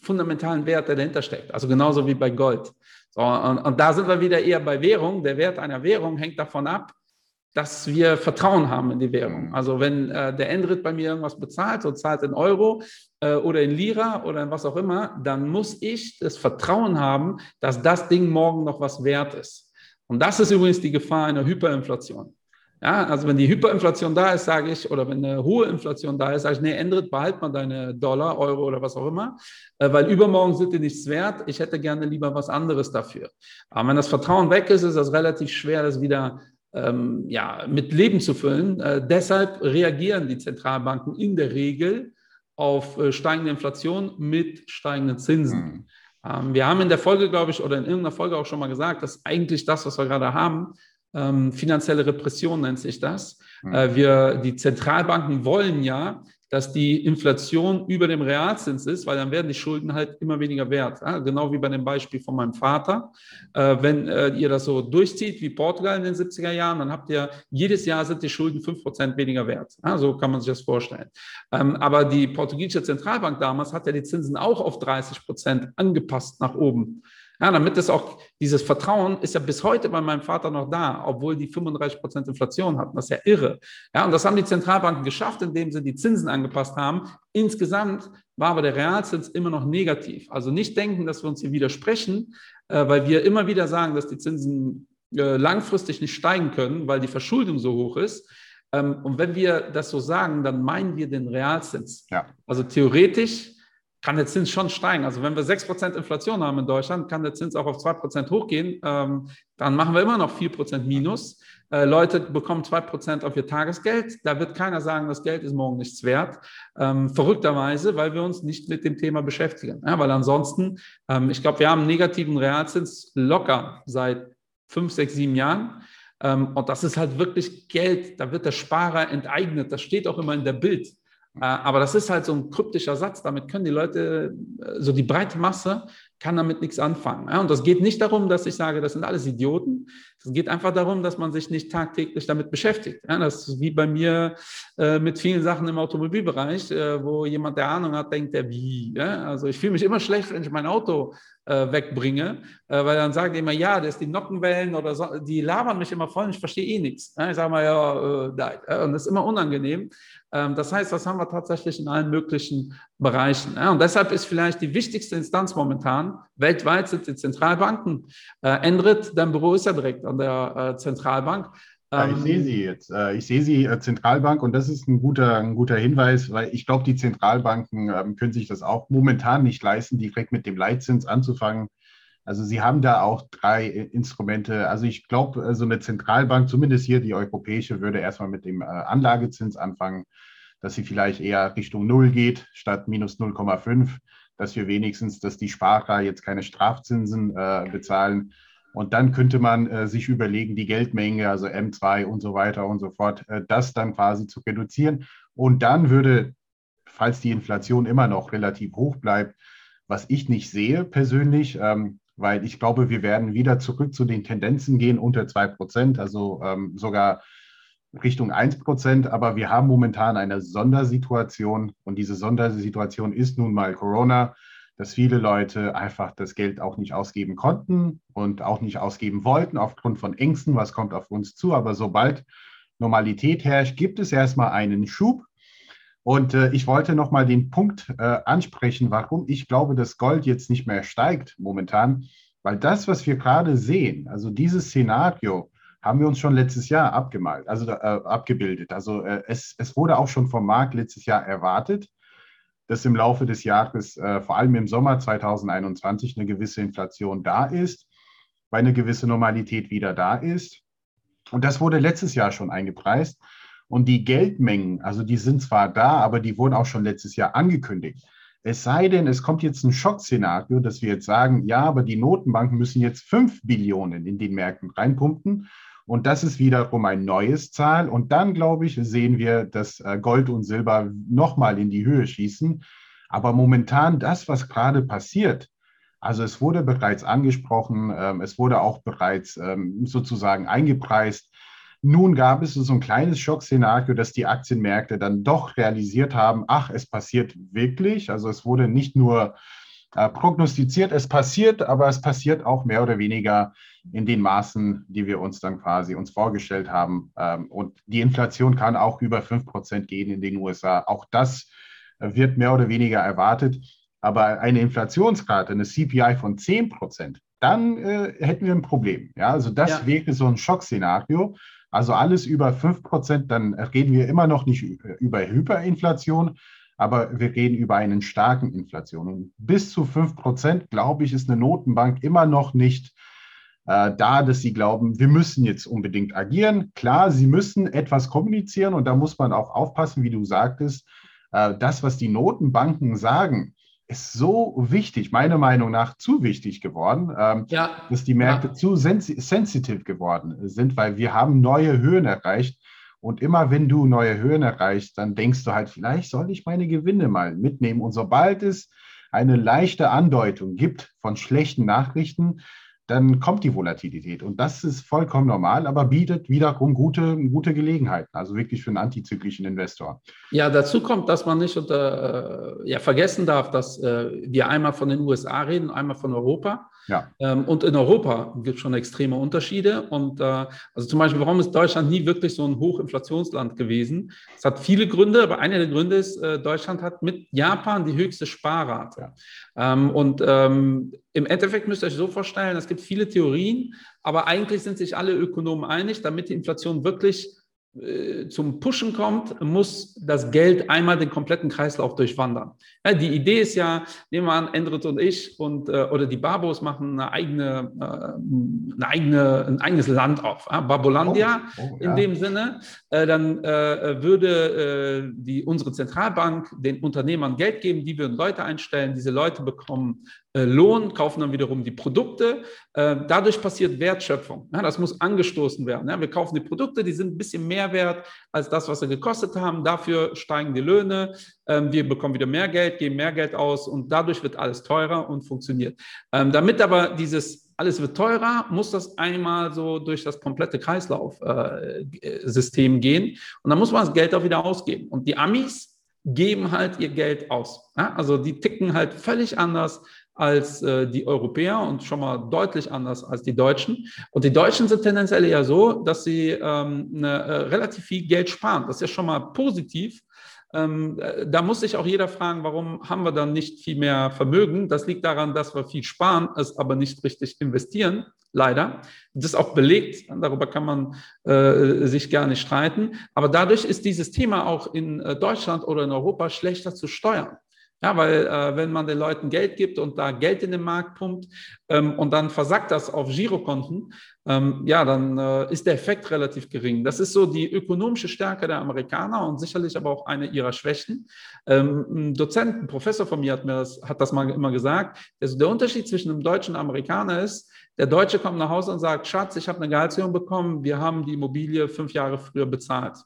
fundamentalen Wert, der dahinter steckt, also genauso wie bei Gold. So, und, und da sind wir wieder eher bei Währung. Der Wert einer Währung hängt davon ab, dass wir Vertrauen haben in die Währung. Also wenn äh, der Endrit bei mir irgendwas bezahlt und zahlt in Euro äh, oder in Lira oder in was auch immer, dann muss ich das Vertrauen haben, dass das Ding morgen noch was wert ist. Und das ist übrigens die Gefahr einer Hyperinflation. Ja, also wenn die Hyperinflation da ist, sage ich, oder wenn eine hohe Inflation da ist, sage ich, nee, Endrit, behalt mal deine Dollar, Euro oder was auch immer, äh, weil übermorgen sind die nichts wert. Ich hätte gerne lieber was anderes dafür. Aber wenn das Vertrauen weg ist, ist das relativ schwer, das wieder ähm, ja, mit Leben zu füllen. Äh, deshalb reagieren die Zentralbanken in der Regel auf äh, steigende Inflation mit steigenden Zinsen. Mhm. Ähm, wir haben in der Folge, glaube ich, oder in irgendeiner Folge auch schon mal gesagt, dass eigentlich das, was wir gerade haben, ähm, finanzielle Repression nennt sich das. Mhm. Äh, wir, die Zentralbanken wollen ja, dass die Inflation über dem Realzins ist, weil dann werden die Schulden halt immer weniger wert. Ja, genau wie bei dem Beispiel von meinem Vater. Äh, wenn äh, ihr das so durchzieht wie Portugal in den 70er Jahren, dann habt ihr jedes Jahr sind die Schulden 5% weniger wert. Ja, so kann man sich das vorstellen. Ähm, aber die portugiesische Zentralbank damals hat ja die Zinsen auch auf 30% angepasst nach oben. Ja, damit es auch, dieses Vertrauen ist ja bis heute bei meinem Vater noch da, obwohl die 35 Prozent Inflation hatten. Das ist ja irre. Ja, und das haben die Zentralbanken geschafft, indem sie die Zinsen angepasst haben. Insgesamt war aber der Realzins immer noch negativ. Also nicht denken, dass wir uns hier widersprechen, äh, weil wir immer wieder sagen, dass die Zinsen äh, langfristig nicht steigen können, weil die Verschuldung so hoch ist. Ähm, und wenn wir das so sagen, dann meinen wir den Realzins. Ja. Also theoretisch kann der Zins schon steigen. Also wenn wir 6% Inflation haben in Deutschland, kann der Zins auch auf 2% hochgehen. Ähm, dann machen wir immer noch 4% Minus. Äh, Leute bekommen 2% auf ihr Tagesgeld. Da wird keiner sagen, das Geld ist morgen nichts wert. Ähm, verrückterweise, weil wir uns nicht mit dem Thema beschäftigen. Ja, weil ansonsten, ähm, ich glaube, wir haben negativen Realzins locker seit fünf, sechs, sieben Jahren. Ähm, und das ist halt wirklich Geld. Da wird der Sparer enteignet. Das steht auch immer in der Bild. Äh, aber das ist halt so ein kryptischer Satz. Damit können die Leute, äh, so die breite Masse, kann damit nichts anfangen. Und das geht nicht darum, dass ich sage, das sind alles Idioten. Es geht einfach darum, dass man sich nicht tagtäglich damit beschäftigt. Das ist wie bei mir äh, mit vielen Sachen im Automobilbereich, wo jemand, der Ahnung hat, denkt, der wie. Also ich fühle mich immer schlecht, wenn ich mein Auto wegbringe, weil dann sagen die immer, ja, das ist die Nockenwellen oder so, die labern mich immer voll und ich verstehe eh nichts. Ich sage mal, ja, nein. Und das ist immer unangenehm. Ähm, das heißt, das haben wir tatsächlich in allen möglichen Bereichen. Und deshalb ist vielleicht die wichtigste Instanz momentan, weltweit sind die Zentralbanken. Äh, Endrit, dein Büro ist ja direkt an der äh, Zentralbank. Ja, ich sehe ähm, Sie jetzt. Äh, ich sehe Sie Zentralbank und das ist ein guter, ein guter Hinweis, weil ich glaube, die Zentralbanken ähm, können sich das auch momentan nicht leisten, direkt mit dem Leitzins anzufangen. Also Sie haben da auch drei Instrumente. Also ich glaube, so eine Zentralbank, zumindest hier die europäische, würde erstmal mit dem Anlagezins anfangen dass sie vielleicht eher Richtung Null geht statt minus 0,5, dass wir wenigstens, dass die Sparer jetzt keine Strafzinsen äh, bezahlen. Und dann könnte man äh, sich überlegen, die Geldmenge, also M2 und so weiter und so fort, äh, das dann quasi zu reduzieren. Und dann würde, falls die Inflation immer noch relativ hoch bleibt, was ich nicht sehe persönlich, ähm, weil ich glaube, wir werden wieder zurück zu den Tendenzen gehen unter 2 Prozent, also ähm, sogar Richtung 1 Prozent, aber wir haben momentan eine Sondersituation und diese Sondersituation ist nun mal Corona, dass viele Leute einfach das Geld auch nicht ausgeben konnten und auch nicht ausgeben wollten aufgrund von Ängsten, was kommt auf uns zu. Aber sobald Normalität herrscht, gibt es erstmal einen Schub. Und äh, ich wollte nochmal den Punkt äh, ansprechen, warum ich glaube, dass Gold jetzt nicht mehr steigt momentan, weil das, was wir gerade sehen, also dieses Szenario, haben wir uns schon letztes Jahr abgemalt, also äh, abgebildet. Also äh, es, es wurde auch schon vom Markt letztes Jahr erwartet, dass im Laufe des Jahres, äh, vor allem im Sommer 2021, eine gewisse Inflation da ist, weil eine gewisse Normalität wieder da ist. Und das wurde letztes Jahr schon eingepreist. Und die Geldmengen, also die sind zwar da, aber die wurden auch schon letztes Jahr angekündigt. Es sei denn, es kommt jetzt ein Schockszenario, dass wir jetzt sagen, ja, aber die Notenbanken müssen jetzt 5 Billionen in den Märkten reinpumpen und das ist wiederum ein neues Zahl. Und dann, glaube ich, sehen wir, dass äh, Gold und Silber nochmal in die Höhe schießen. Aber momentan das, was gerade passiert, also es wurde bereits angesprochen, ähm, es wurde auch bereits ähm, sozusagen eingepreist. Nun gab es so ein kleines Schockszenario, dass die Aktienmärkte dann doch realisiert haben, ach, es passiert wirklich. Also es wurde nicht nur äh, prognostiziert, es passiert, aber es passiert auch mehr oder weniger in den Maßen, die wir uns dann quasi uns vorgestellt haben. Ähm, und die Inflation kann auch über 5% gehen in den USA. Auch das äh, wird mehr oder weniger erwartet. Aber eine Inflationsrate, eine CPI von 10%, dann äh, hätten wir ein Problem. Ja, also das ja. wäre so ein Schockszenario. Also alles über 5%, dann reden wir immer noch nicht über Hyperinflation, aber wir reden über einen starken Inflation. Und bis zu 5 Prozent, glaube ich, ist eine Notenbank immer noch nicht äh, da, dass sie glauben, wir müssen jetzt unbedingt agieren. Klar, sie müssen etwas kommunizieren und da muss man auch aufpassen, wie du sagtest, äh, das, was die Notenbanken sagen, ist so wichtig, meiner Meinung nach zu wichtig geworden, ähm, ja. dass die Märkte ja. zu sensi sensitiv geworden sind, weil wir haben neue Höhen erreicht. Und immer wenn du neue Höhen erreichst, dann denkst du halt, vielleicht soll ich meine Gewinne mal mitnehmen. Und sobald es eine leichte Andeutung gibt von schlechten Nachrichten, dann kommt die Volatilität. Und das ist vollkommen normal, aber bietet wiederum gute, gute Gelegenheiten, also wirklich für einen antizyklischen Investor. Ja, dazu kommt, dass man nicht unter, äh, ja, vergessen darf, dass äh, wir einmal von den USA reden, einmal von Europa. Ja. Ähm, und in Europa gibt es schon extreme Unterschiede. Und äh, also zum Beispiel, warum ist Deutschland nie wirklich so ein Hochinflationsland gewesen? Es hat viele Gründe, aber einer der Gründe ist, äh, Deutschland hat mit Japan die höchste Sparrate. Ja. Ähm, und ähm, im Endeffekt müsst ihr euch so vorstellen, es gibt viele Theorien, aber eigentlich sind sich alle Ökonomen einig, damit die Inflation wirklich zum Pushen kommt, muss das Geld einmal den kompletten Kreislauf durchwandern. Ja, die Idee ist ja, nehmen wir an, Endrit und ich und, äh, oder die Barbos machen eine eigene, äh, eine eigene, ein eigenes Land auf. Ja, Barbolandia oh, oh, ja. in dem Sinne. Äh, dann äh, würde äh, die, unsere Zentralbank den Unternehmern Geld geben, die würden Leute einstellen, diese Leute bekommen äh, Lohn, kaufen dann wiederum die Produkte. Äh, dadurch passiert Wertschöpfung. das muss angestoßen werden. wir kaufen die Produkte, die sind ein bisschen mehr wert als das, was sie gekostet haben. Dafür steigen die Löhne. Ähm, wir bekommen wieder mehr Geld, geben mehr Geld aus und dadurch wird alles teurer und funktioniert. Ähm, damit aber dieses alles wird teurer, muss das einmal so durch das komplette Kreislaufsystem äh, gehen. Und dann muss man das Geld auch wieder ausgeben. Und die Amis geben halt ihr Geld aus. Also die ticken halt völlig anders als äh, die Europäer und schon mal deutlich anders als die Deutschen. Und die Deutschen sind tendenziell eher so, dass sie ähm, eine, äh, relativ viel Geld sparen. Das ist ja schon mal positiv. Ähm, äh, da muss sich auch jeder fragen, warum haben wir dann nicht viel mehr Vermögen? Das liegt daran, dass wir viel sparen, es aber nicht richtig investieren, leider. Das ist auch belegt, darüber kann man äh, sich gar nicht streiten. Aber dadurch ist dieses Thema auch in äh, Deutschland oder in Europa schlechter zu steuern. Ja, weil äh, wenn man den Leuten Geld gibt und da Geld in den Markt pumpt ähm, und dann versackt das auf Girokonten, ähm, ja, dann äh, ist der Effekt relativ gering. Das ist so die ökonomische Stärke der Amerikaner und sicherlich aber auch eine ihrer Schwächen. Ähm, ein Dozent, ein Professor von mir hat mir das, hat das mal immer gesagt. Also der Unterschied zwischen einem Deutschen und Amerikaner ist, der Deutsche kommt nach Hause und sagt, Schatz, ich habe eine Gehaltserhöhung bekommen, wir haben die Immobilie fünf Jahre früher bezahlt.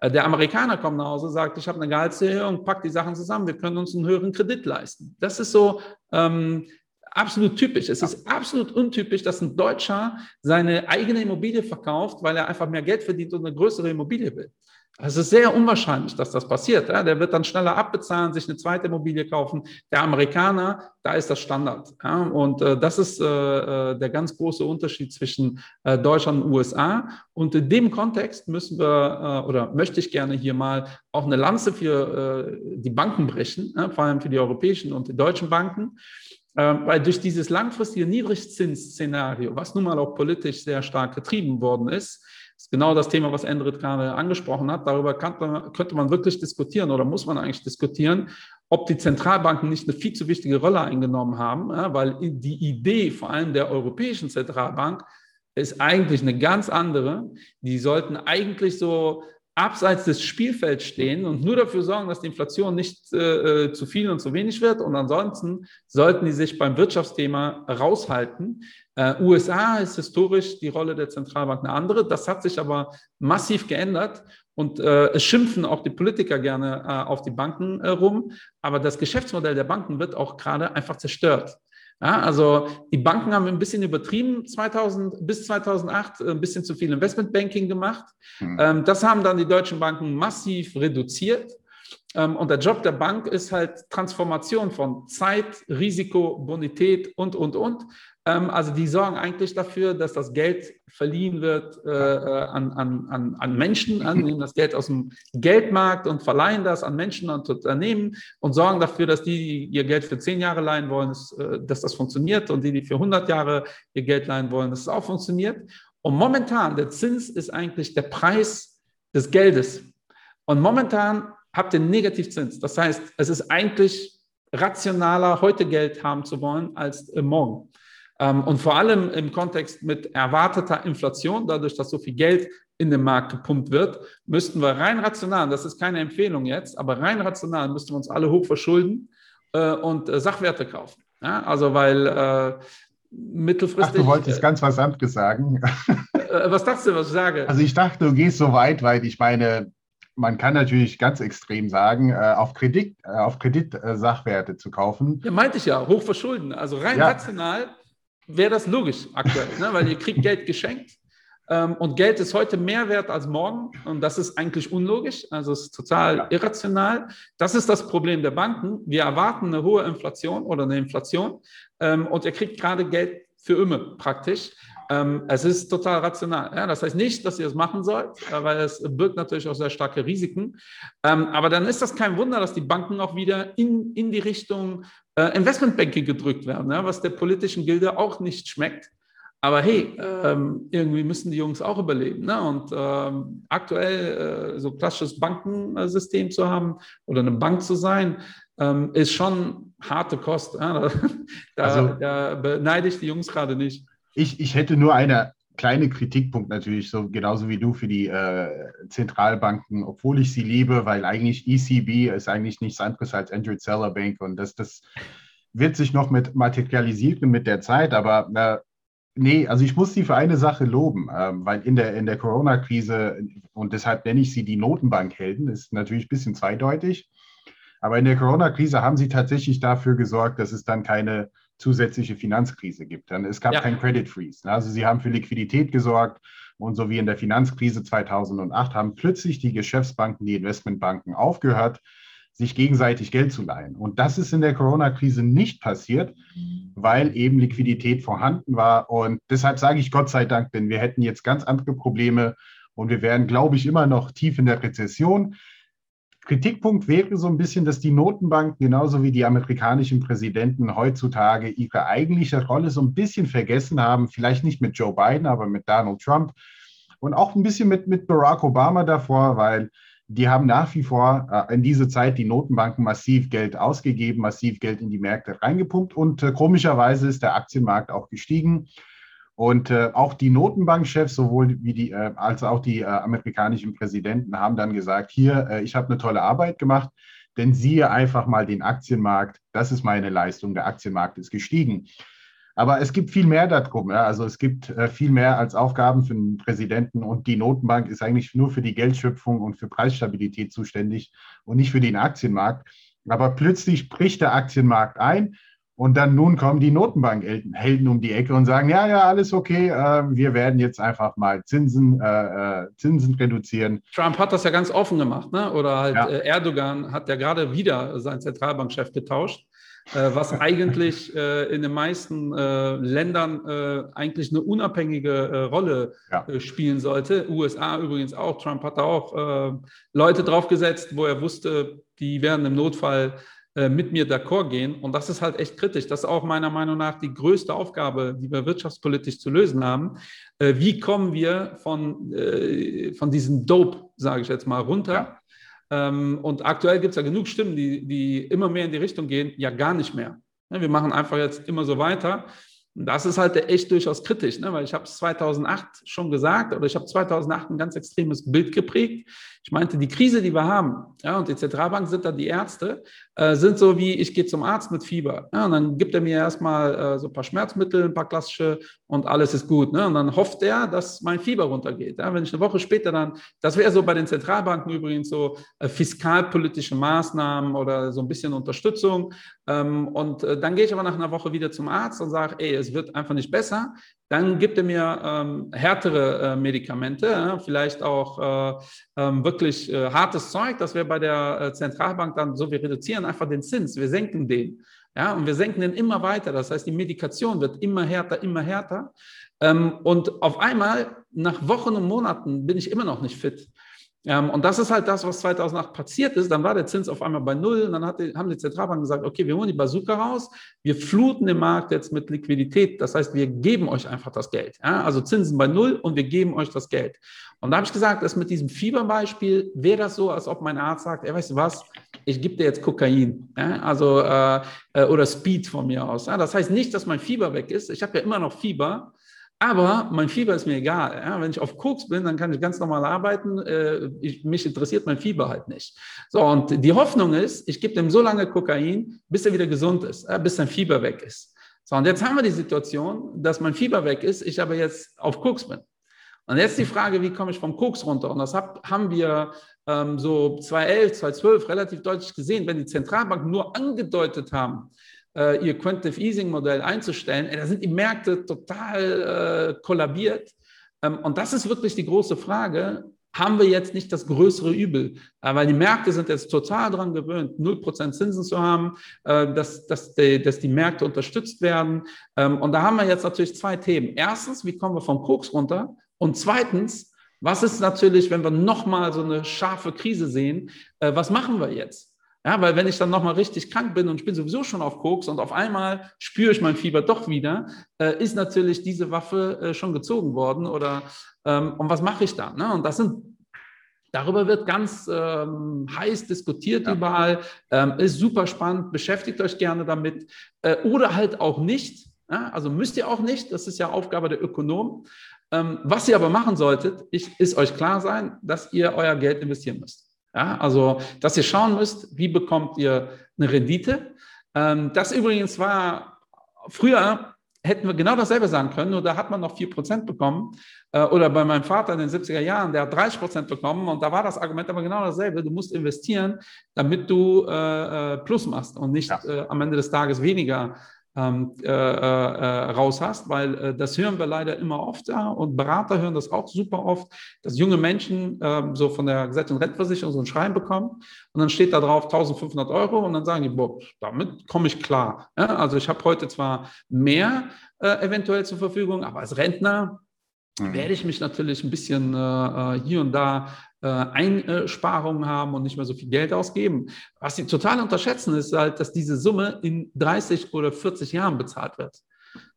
Äh, der Amerikaner kommt nach Hause und sagt, ich habe eine Gehaltserhöhung, packt die Sachen zusammen, wir können uns einen höheren Kredit leisten. Das ist so ähm, absolut typisch. Es ist absolut untypisch, dass ein Deutscher seine eigene Immobilie verkauft, weil er einfach mehr Geld verdient und eine größere Immobilie will. Es ist sehr unwahrscheinlich, dass das passiert. Ja, der wird dann schneller abbezahlen, sich eine zweite Immobilie kaufen. Der Amerikaner, da ist das Standard. Ja, und äh, das ist äh, äh der ganz große Unterschied zwischen äh, Deutschland und USA. Und in dem Kontext müssen wir äh, oder möchte ich gerne hier mal auch eine Lanze für äh, die Banken brechen, vor allem für die europäischen und die deutschen Banken. Weil durch dieses langfristige Niedrigzinsszenario, was nun mal auch politisch sehr stark getrieben worden ist, ist genau das Thema, was Endrit gerade angesprochen hat. Darüber man, könnte man wirklich diskutieren oder muss man eigentlich diskutieren, ob die Zentralbanken nicht eine viel zu wichtige Rolle eingenommen haben, weil die Idee vor allem der Europäischen Zentralbank ist eigentlich eine ganz andere. Die sollten eigentlich so abseits des Spielfelds stehen und nur dafür sorgen, dass die Inflation nicht äh, äh zu viel und zu wenig wird. Und ansonsten sollten die sich beim Wirtschaftsthema raushalten. Äh, USA ist historisch die Rolle der Zentralbank eine andere. Das hat sich aber massiv geändert. Und äh, es schimpfen auch die Politiker gerne äh, auf die Banken äh, rum. Aber das Geschäftsmodell der Banken wird auch gerade einfach zerstört. Ja, also die Banken haben ein bisschen übertrieben 2000, bis 2008 ein bisschen zu viel Investmentbanking gemacht. Mhm. Das haben dann die deutschen Banken massiv reduziert. Ähm, und der Job der Bank ist halt Transformation von Zeit, Risiko, Bonität und, und, und. Ähm, also die sorgen eigentlich dafür, dass das Geld verliehen wird äh, äh an, an, an Menschen, an, nehmen das Geld aus dem Geldmarkt und verleihen das an Menschen und Unternehmen und sorgen dafür, dass die, die ihr Geld für zehn Jahre leihen wollen, dass, äh, dass das funktioniert und die, die für 100 Jahre ihr Geld leihen wollen, dass es auch funktioniert. Und momentan, der Zins ist eigentlich der Preis des Geldes. Und momentan habt ihr Negativzins. Das heißt, es ist eigentlich rationaler, heute Geld haben zu wollen, als morgen. Ähm, und vor allem im Kontext mit erwarteter Inflation, dadurch, dass so viel Geld in den Markt gepumpt wird, müssten wir rein rational, das ist keine Empfehlung jetzt, aber rein rational müssten wir uns alle hoch verschulden äh, und äh, Sachwerte kaufen. Ja? Also weil äh, mittelfristig. Ach, du wolltest ganz was anderes sagen. Äh, was dachtest du, was ich sage? Also ich dachte, du gehst so weit, weil ich meine, man kann natürlich ganz extrem sagen, äh, auf Kredit, äh, auf Kredit Sachwerte zu kaufen. Ja, meinte ich ja, hochverschulden. Also rein ja. rational wäre das logisch aktuell, ne? weil ihr kriegt Geld geschenkt. Ähm, und Geld ist heute mehr wert als morgen. Und das ist eigentlich unlogisch. Also es ist total irrational. Das ist das Problem der Banken. Wir erwarten eine hohe Inflation oder eine Inflation. Ähm, und ihr kriegt gerade Geld für immer praktisch. Ähm, es ist total rational. Ja, das heißt nicht, dass ihr es machen sollt, weil es birgt natürlich auch sehr starke Risiken. Ähm, aber dann ist das kein Wunder, dass die Banken auch wieder in, in die Richtung äh, Investmentbanking gedrückt werden, ja, was der politischen Gilde auch nicht schmeckt. Aber hey, ähm, irgendwie müssen die Jungs auch überleben. Ne? Und ähm, aktuell äh, so klassisches Bankensystem zu haben oder eine Bank zu sein, ähm, ist schon harte Kost. Ja? Da, also, da beneide ich die Jungs gerade nicht. Ich, ich hätte nur einen kleinen Kritikpunkt natürlich, so genauso wie du für die äh, Zentralbanken, obwohl ich sie liebe, weil eigentlich ECB ist eigentlich nichts anderes als Andrew Seller Bank und das, das wird sich noch mit materialisieren mit der Zeit, aber äh, Nee, also ich muss sie für eine Sache loben, ähm, weil in der, in der Corona-Krise, und deshalb nenne ich sie die Notenbankhelden, ist natürlich ein bisschen zweideutig, aber in der Corona-Krise haben sie tatsächlich dafür gesorgt, dass es dann keine zusätzliche Finanzkrise gibt. Es gab ja. kein Credit Freeze. Also sie haben für Liquidität gesorgt und so wie in der Finanzkrise 2008 haben plötzlich die Geschäftsbanken, die Investmentbanken aufgehört, sich gegenseitig Geld zu leihen. Und das ist in der Corona-Krise nicht passiert, weil eben Liquidität vorhanden war. Und deshalb sage ich Gott sei Dank, denn wir hätten jetzt ganz andere Probleme und wir wären, glaube ich, immer noch tief in der Rezession. Kritikpunkt wäre so ein bisschen, dass die Notenbanken genauso wie die amerikanischen Präsidenten heutzutage ihre eigentliche Rolle so ein bisschen vergessen haben. Vielleicht nicht mit Joe Biden, aber mit Donald Trump und auch ein bisschen mit, mit Barack Obama davor, weil die haben nach wie vor äh, in diese Zeit die Notenbanken massiv Geld ausgegeben, massiv Geld in die Märkte reingepumpt und äh, komischerweise ist der Aktienmarkt auch gestiegen. Und äh, auch die Notenbankchefs, sowohl wie die, äh, als auch die äh, amerikanischen Präsidenten, haben dann gesagt: Hier, äh, ich habe eine tolle Arbeit gemacht, denn siehe einfach mal den Aktienmarkt. Das ist meine Leistung. Der Aktienmarkt ist gestiegen. Aber es gibt viel mehr darum. Ja? Also es gibt äh, viel mehr als Aufgaben für den Präsidenten und die Notenbank ist eigentlich nur für die Geldschöpfung und für Preisstabilität zuständig und nicht für den Aktienmarkt. Aber plötzlich bricht der Aktienmarkt ein und dann nun kommen die Notenbankhelden um die Ecke und sagen, ja, ja, alles okay, äh, wir werden jetzt einfach mal Zinsen, äh, äh, Zinsen reduzieren. Trump hat das ja ganz offen gemacht, ne? oder halt ja. Äh, Erdogan hat ja gerade wieder seinen Zentralbankchef getauscht. Äh, was eigentlich äh, in den meisten Ländern eigentlich eine unabhängige Rolle ja. spielen sollte. USA übrigens auch. Trump hat da auch Leute draufgesetzt, wo er wusste, die werden im Notfall mit mir d'accord gehen. Und das ist halt echt kritisch. Das ist auch meiner Meinung nach die größte Aufgabe, die wir wirtschaftspolitisch zu lösen haben. Wie kommen wir von, von diesem Dope, sage ich jetzt mal, runter? Ja ähm, und aktuell gibt es ja genug Stimmen, die, die immer mehr in die Richtung gehen, ja gar nicht mehr. Wir machen einfach jetzt immer so weiter. Und das ist halt echt durchaus kritisch, ne? weil ich habe es 2008 schon gesagt oder ich habe 2008 ein ganz extremes Bild geprägt. Ich meinte, die Krise, die wir haben, ja, und die Zentralbank sind da die Ärzte, äh, sind so wie, ich gehe zum Arzt mit Fieber. Ja, und dann gibt er mir erstmal äh, so ein paar Schmerzmittel, ein paar klassische und alles ist gut. Ne? Und dann hofft er, dass mein Fieber runtergeht. Ja? Wenn ich eine Woche später dann, das wäre so bei den Zentralbanken übrigens so äh, fiskalpolitische Maßnahmen oder so ein bisschen Unterstützung. Ähm, und äh, dann gehe ich aber nach einer Woche wieder zum Arzt und sage, ey, es wird einfach nicht besser. Dann gibt er mir ähm, härtere äh, Medikamente, ja, vielleicht auch äh, ähm, wirklich äh, hartes Zeug, das wir bei der äh, Zentralbank dann so, wir reduzieren einfach den Zins, wir senken den. Ja, und wir senken den immer weiter. Das heißt, die Medikation wird immer härter, immer härter. Ähm, und auf einmal, nach Wochen und Monaten, bin ich immer noch nicht fit. Ähm, und das ist halt das, was 2008 passiert ist. Dann war der Zins auf einmal bei Null. Und dann die, haben die Zentralbanken gesagt, okay, wir holen die Bazooka raus. Wir fluten den Markt jetzt mit Liquidität. Das heißt, wir geben euch einfach das Geld. Ja? Also Zinsen bei Null und wir geben euch das Geld. Und da habe ich gesagt, dass mit diesem Fieberbeispiel wäre das so, als ob mein Arzt sagt, ey, weißt du was, ich gebe dir jetzt Kokain, ja, also äh, äh, oder Speed von mir aus. Ja. Das heißt nicht, dass mein Fieber weg ist. Ich habe ja immer noch Fieber, aber mein Fieber ist mir egal. Ja? Wenn ich auf Koks bin, dann kann ich ganz normal arbeiten. Äh, ich, mich interessiert mein Fieber halt nicht. So, und die Hoffnung ist, ich gebe dem so lange Kokain, bis er wieder gesund ist, äh, bis sein Fieber weg ist. So, und jetzt haben wir die Situation, dass mein Fieber weg ist, ich aber jetzt auf Koks bin. Und jetzt die Frage, wie komme ich vom Koks runter? Und das hab, haben wir ähm, so 2011, 2012 relativ deutlich gesehen, wenn die Zentralbanken nur angedeutet haben, äh, ihr Quantitative Easing Modell einzustellen, da sind die Märkte total äh, kollabiert. Ähm, und das ist wirklich die große Frage. Haben wir jetzt nicht das größere Übel? Äh, weil die Märkte sind jetzt total daran gewöhnt, 0% Zinsen zu haben, äh, dass, dass, die, dass die Märkte unterstützt werden. Ähm, und da haben wir jetzt natürlich zwei Themen. Erstens, wie kommen wir vom Koks runter? Und zweitens, was ist natürlich, wenn wir nochmal so eine scharfe Krise sehen, äh, was machen wir jetzt? Ja, weil wenn ich dann nochmal richtig krank bin und ich bin sowieso schon auf Koks und auf einmal spüre ich mein Fieber doch wieder, äh, ist natürlich diese Waffe äh, schon gezogen worden oder ähm, und was mache ich dann? Ne? Und das sind Darüber wird ganz ähm, heiß diskutiert ja. überall, ähm, ist super spannend, beschäftigt euch gerne damit äh, oder halt auch nicht. Ja? Also müsst ihr auch nicht, das ist ja Aufgabe der Ökonomen. Ähm, was ihr aber machen solltet, ich, ist euch klar sein, dass ihr euer Geld investieren müsst. Ja, also, dass ihr schauen müsst, wie bekommt ihr eine Rendite. Ähm, das übrigens war früher, hätten wir genau dasselbe sagen können, nur da hat man noch 4% bekommen. Äh, oder bei meinem Vater in den 70er Jahren, der hat 30% bekommen und da war das Argument aber genau dasselbe. Du musst investieren, damit du äh, äh Plus machst und nicht ja. äh, am Ende des Tages weniger ähm, äh, äh, raus hast, weil äh, das hören wir leider immer oft ja, und Berater hören das auch super oft, dass junge Menschen ähm, so von der Gesetz- und Rentenversicherung so ein Schreiben bekommen und dann steht da drauf 1500 Euro und dann sagen die, boah, damit komme ich klar. Ja, also ich habe heute zwar mehr äh, eventuell zur Verfügung, aber als Rentner mhm. werde ich mich natürlich ein bisschen äh, äh, hier und da äh, Einsparungen haben und nicht mehr so viel Geld ausgeben. Was sie total unterschätzen, ist halt, dass diese Summe in 30 oder 40 Jahren bezahlt wird.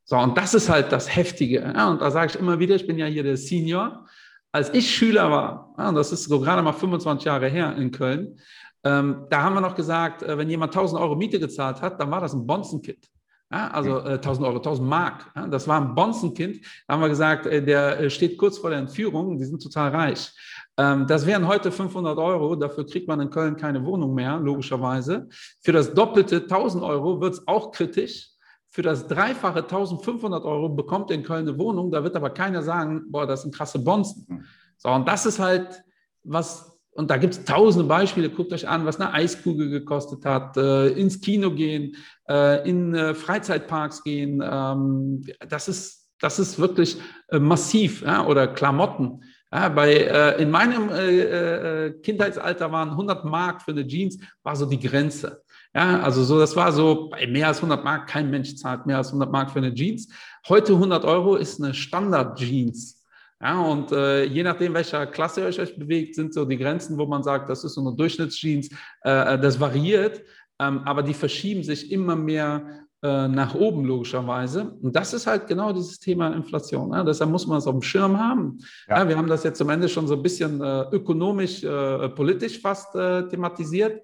So, und das ist halt das Heftige. Ja, und da sage ich immer wieder, ich bin ja hier der Senior. Als ich Schüler war, ja, das ist so gerade mal 25 Jahre her in Köln, ähm, da haben wir noch gesagt, äh, wenn jemand 1000 Euro Miete gezahlt hat, dann war das ein Bonzenkind. Ja, also äh, 1000 Euro, 1000 Mark. Ja, das war ein Bonzenkind. Da haben wir gesagt, äh, der äh, steht kurz vor der Entführung, die sind total reich. Ähm, das wären heute 500 Euro, dafür kriegt man in Köln keine Wohnung mehr, logischerweise. Für das doppelte 1000 Euro wird es auch kritisch. Für das dreifache 1500 Euro bekommt in Köln eine Wohnung, da wird aber keiner sagen, boah, das sind krasse Bonzen. Hm. So, und das ist halt was, und da gibt es tausende Beispiele, guckt euch an, was eine Eiskugel gekostet hat, äh, ins Kino gehen, äh, in äh, Freizeitparks gehen, ähm, das, ist, das ist wirklich äh, massiv, ja? oder Klamotten. Ja, bei, äh, in meinem äh, Kindheitsalter waren 100 Mark für eine Jeans, war so die Grenze. Ja, also so, das war so, bei mehr als 100 Mark, kein Mensch zahlt mehr als 100 Mark für eine Jeans. Heute 100 Euro ist eine Standard-Jeans. Ja, und äh, je nachdem, welcher Klasse ihr euch bewegt, sind so die Grenzen, wo man sagt, das ist so eine Durchschnittsjeans, äh, äh das variiert, ähm, aber die verschieben sich immer mehr äh, nach oben logischerweise. Und das ist halt genau dieses Thema Inflation. Ne? Deshalb muss man es auf dem Schirm haben. Ja. Ja, wir haben das jetzt am Ende schon so ein bisschen äh, ökonomisch, äh, politisch fast thematisiert.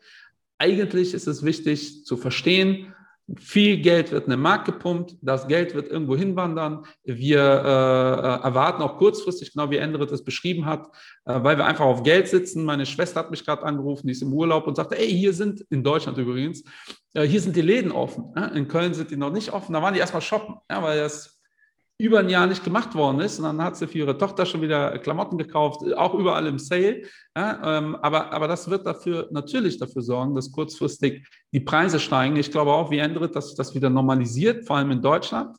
Eigentlich ist es wichtig zu verstehen, viel Geld wird in den Markt gepumpt, das Geld wird irgendwo hinwandern. Wir äh, erwarten auch kurzfristig, genau wie Endrit es beschrieben hat, äh, weil wir einfach auf Geld sitzen. Meine Schwester hat mich gerade angerufen, die ist im Urlaub und sagte, ey, hier sind, in Deutschland übrigens, äh, hier sind die Läden offen. In Köln sind die noch nicht offen. Da waren die erstmal shoppen, ja, weil das über ein Jahr nicht gemacht worden ist. Und dann hat sie für ihre Tochter schon wieder Klamotten gekauft, auch überall im Sale. Ja, ähm, aber, aber das wird dafür natürlich dafür sorgen, dass kurzfristig die Preise steigen. Ich glaube auch, wie Endrit, dass sich das wieder normalisiert, vor allem in Deutschland.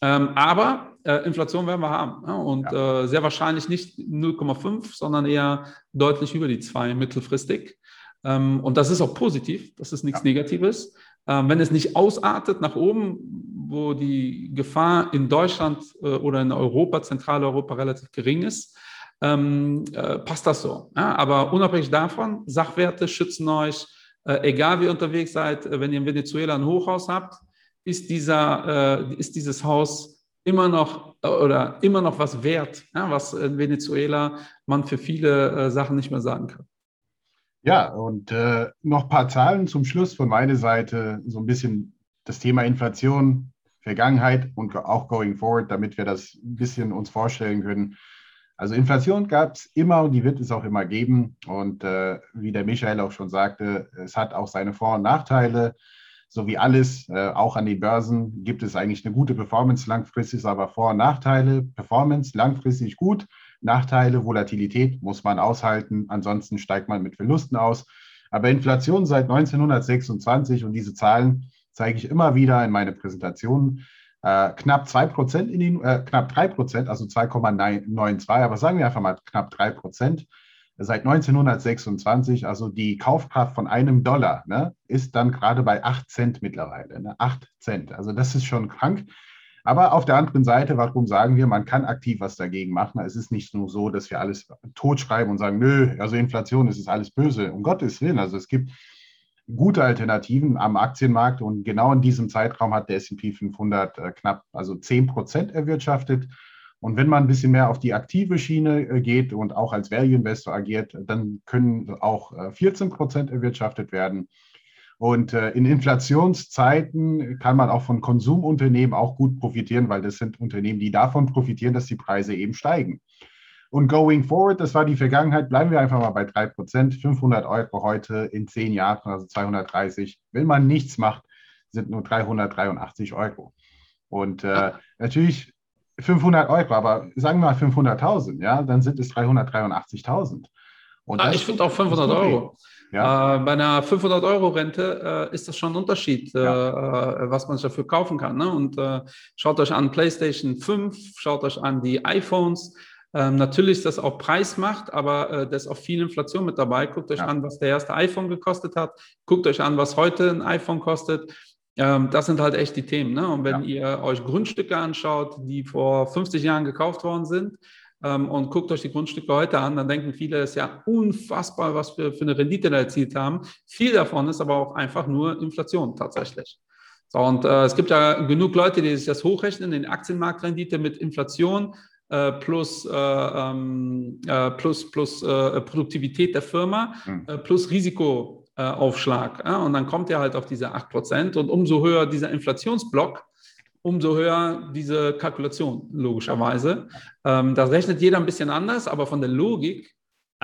Ähm, aber äh, Inflation werden wir haben. Ja, und ja. Äh, sehr wahrscheinlich nicht 0,5, sondern eher deutlich über die 2 mittelfristig. Ähm, und das ist auch positiv, das ist nichts Negatives. Ähm, wenn es nicht ausartet nach oben, wo die Gefahr in Deutschland äh, oder in Europa, Zentraleuropa relativ gering ist, ähm, äh, passt das so. Ja, aber unabhängig davon, Sachwerte schützen euch, äh, egal wie ihr unterwegs seid, äh, wenn ihr in Venezuela ein Hochhaus habt, ist, dieser, äh, ist dieses Haus immer noch äh, oder immer noch was wert, ja, was in Venezuela man für viele Sachen nicht mehr sagen kann. Ja, und noch ein paar Zahlen zum Schluss von meiner Seite, so ein bisschen das Thema Inflation, Vergangenheit und auch going forward, damit wir das ein bisschen uns vorstellen können. Also Inflation gab es immer und die wird es auch immer geben. Und äh, wie der Michael auch schon sagte, es hat auch seine Vor- und Nachteile. So wie alles, äh, auch an den Börsen gibt es eigentlich eine gute Performance, langfristig aber Vor- und Nachteile. Performance langfristig gut, Nachteile, Volatilität muss man aushalten, ansonsten steigt man mit Verlusten aus. Aber Inflation seit 1926 und diese Zahlen zeige ich immer wieder in meine Präsentationen. Äh, knapp 2% in den, äh, knapp 3%, also 2,92, aber sagen wir einfach mal knapp 3% seit 1926, also die Kaufkraft von einem Dollar, ne, ist dann gerade bei 8 Cent mittlerweile. Ne, 8 Cent. Also das ist schon krank. Aber auf der anderen Seite, warum sagen wir, man kann aktiv was dagegen machen? Es ist nicht nur so, dass wir alles totschreiben und sagen, nö, also Inflation, es ist alles böse. Um Gottes Willen. Also es gibt gute Alternativen am Aktienmarkt und genau in diesem Zeitraum hat der S&P 500 äh, knapp, also 10 Prozent erwirtschaftet. Und wenn man ein bisschen mehr auf die aktive Schiene äh, geht und auch als Value Investor agiert, dann können auch 14 äh, Prozent erwirtschaftet werden. Und in Inflationszeiten kann man auch von Konsumunternehmen auch gut profitieren, weil das sind Unternehmen, die davon profitieren, dass die Preise eben steigen. Und going forward, das war die Vergangenheit, bleiben wir einfach mal bei 3%, 500 Euro heute in 10 Jahren, also 230. Wenn man nichts macht, sind nur 383 Euro. Und äh, natürlich 500 Euro, aber sagen wir mal 500.000, ja, dann sind es 383.000. Ah, ich finde auch 500 Euro. Ja. Äh, bei einer 500-Euro-Rente äh, ist das schon ein Unterschied, äh, ja. Äh, was man dafür kaufen kann. Ne? Und äh, schaut euch an PlayStation 5, schaut euch an die iPhones. Ähm, natürlich ist das auch Preismacht, aber äh, da ist auch viel Inflation mit dabei. Guckt euch ja. an, was der erste iPhone gekostet hat. Guckt euch an, was heute ein iPhone kostet. Ähm, das sind halt echt die Themen. Ne? Und wenn ja. ihr euch Grundstücke anschaut, die vor 50 Jahren gekauft worden sind, ähm, und guckt euch die Grundstücke heute an, dann denken viele, es ist ja unfassbar, was wir für eine Rendite da erzielt haben. Viel davon ist aber auch einfach nur Inflation tatsächlich. So, und äh, es gibt ja genug Leute, die sich das hochrechnen, in Aktienmarktrendite mit Inflation äh, plus, äh, ähm, äh, plus, plus äh, Produktivität der Firma, mhm. plus Risikoaufschlag. und dann kommt ihr halt auf diese 8%. Und umso höher dieser Inflationsblock, umso höher diese Kalkulation, logischerweise. Ähm, das rechnet jeder ein bisschen anders, aber von der Logik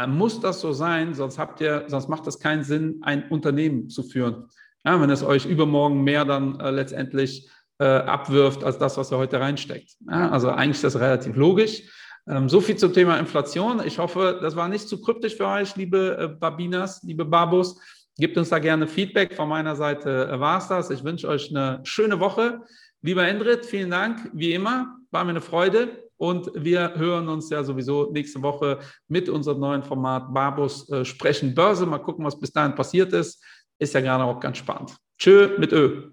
muss das so sein, sonst habt ihr, sonst macht es keinen Sinn, ein Unternehmen zu führen. Ja, wenn es euch übermorgen mehr dann letztendlich äh, abwirft als das, was er heute reinsteckt. Ja, also eigentlich ist das relativ logisch. Ähm, so viel zum Thema Inflation. Ich hoffe, das war nicht zu kryptisch für euch, liebe äh, Babinas, liebe Babos. Gebt uns da gerne Feedback. Von meiner Seite äh, war es das. Ich wünsche euch eine schöne Woche. Lieber Endrit, vielen Dank. Wie immer, war mir eine Freude. Und wir hören uns ja sowieso nächste Woche mit unserem neuen Format Babus äh, sprechen Börse. Mal gucken, was bis dahin passiert ist. Ist ja gerade auch ganz spannend. Tschö mit Ö.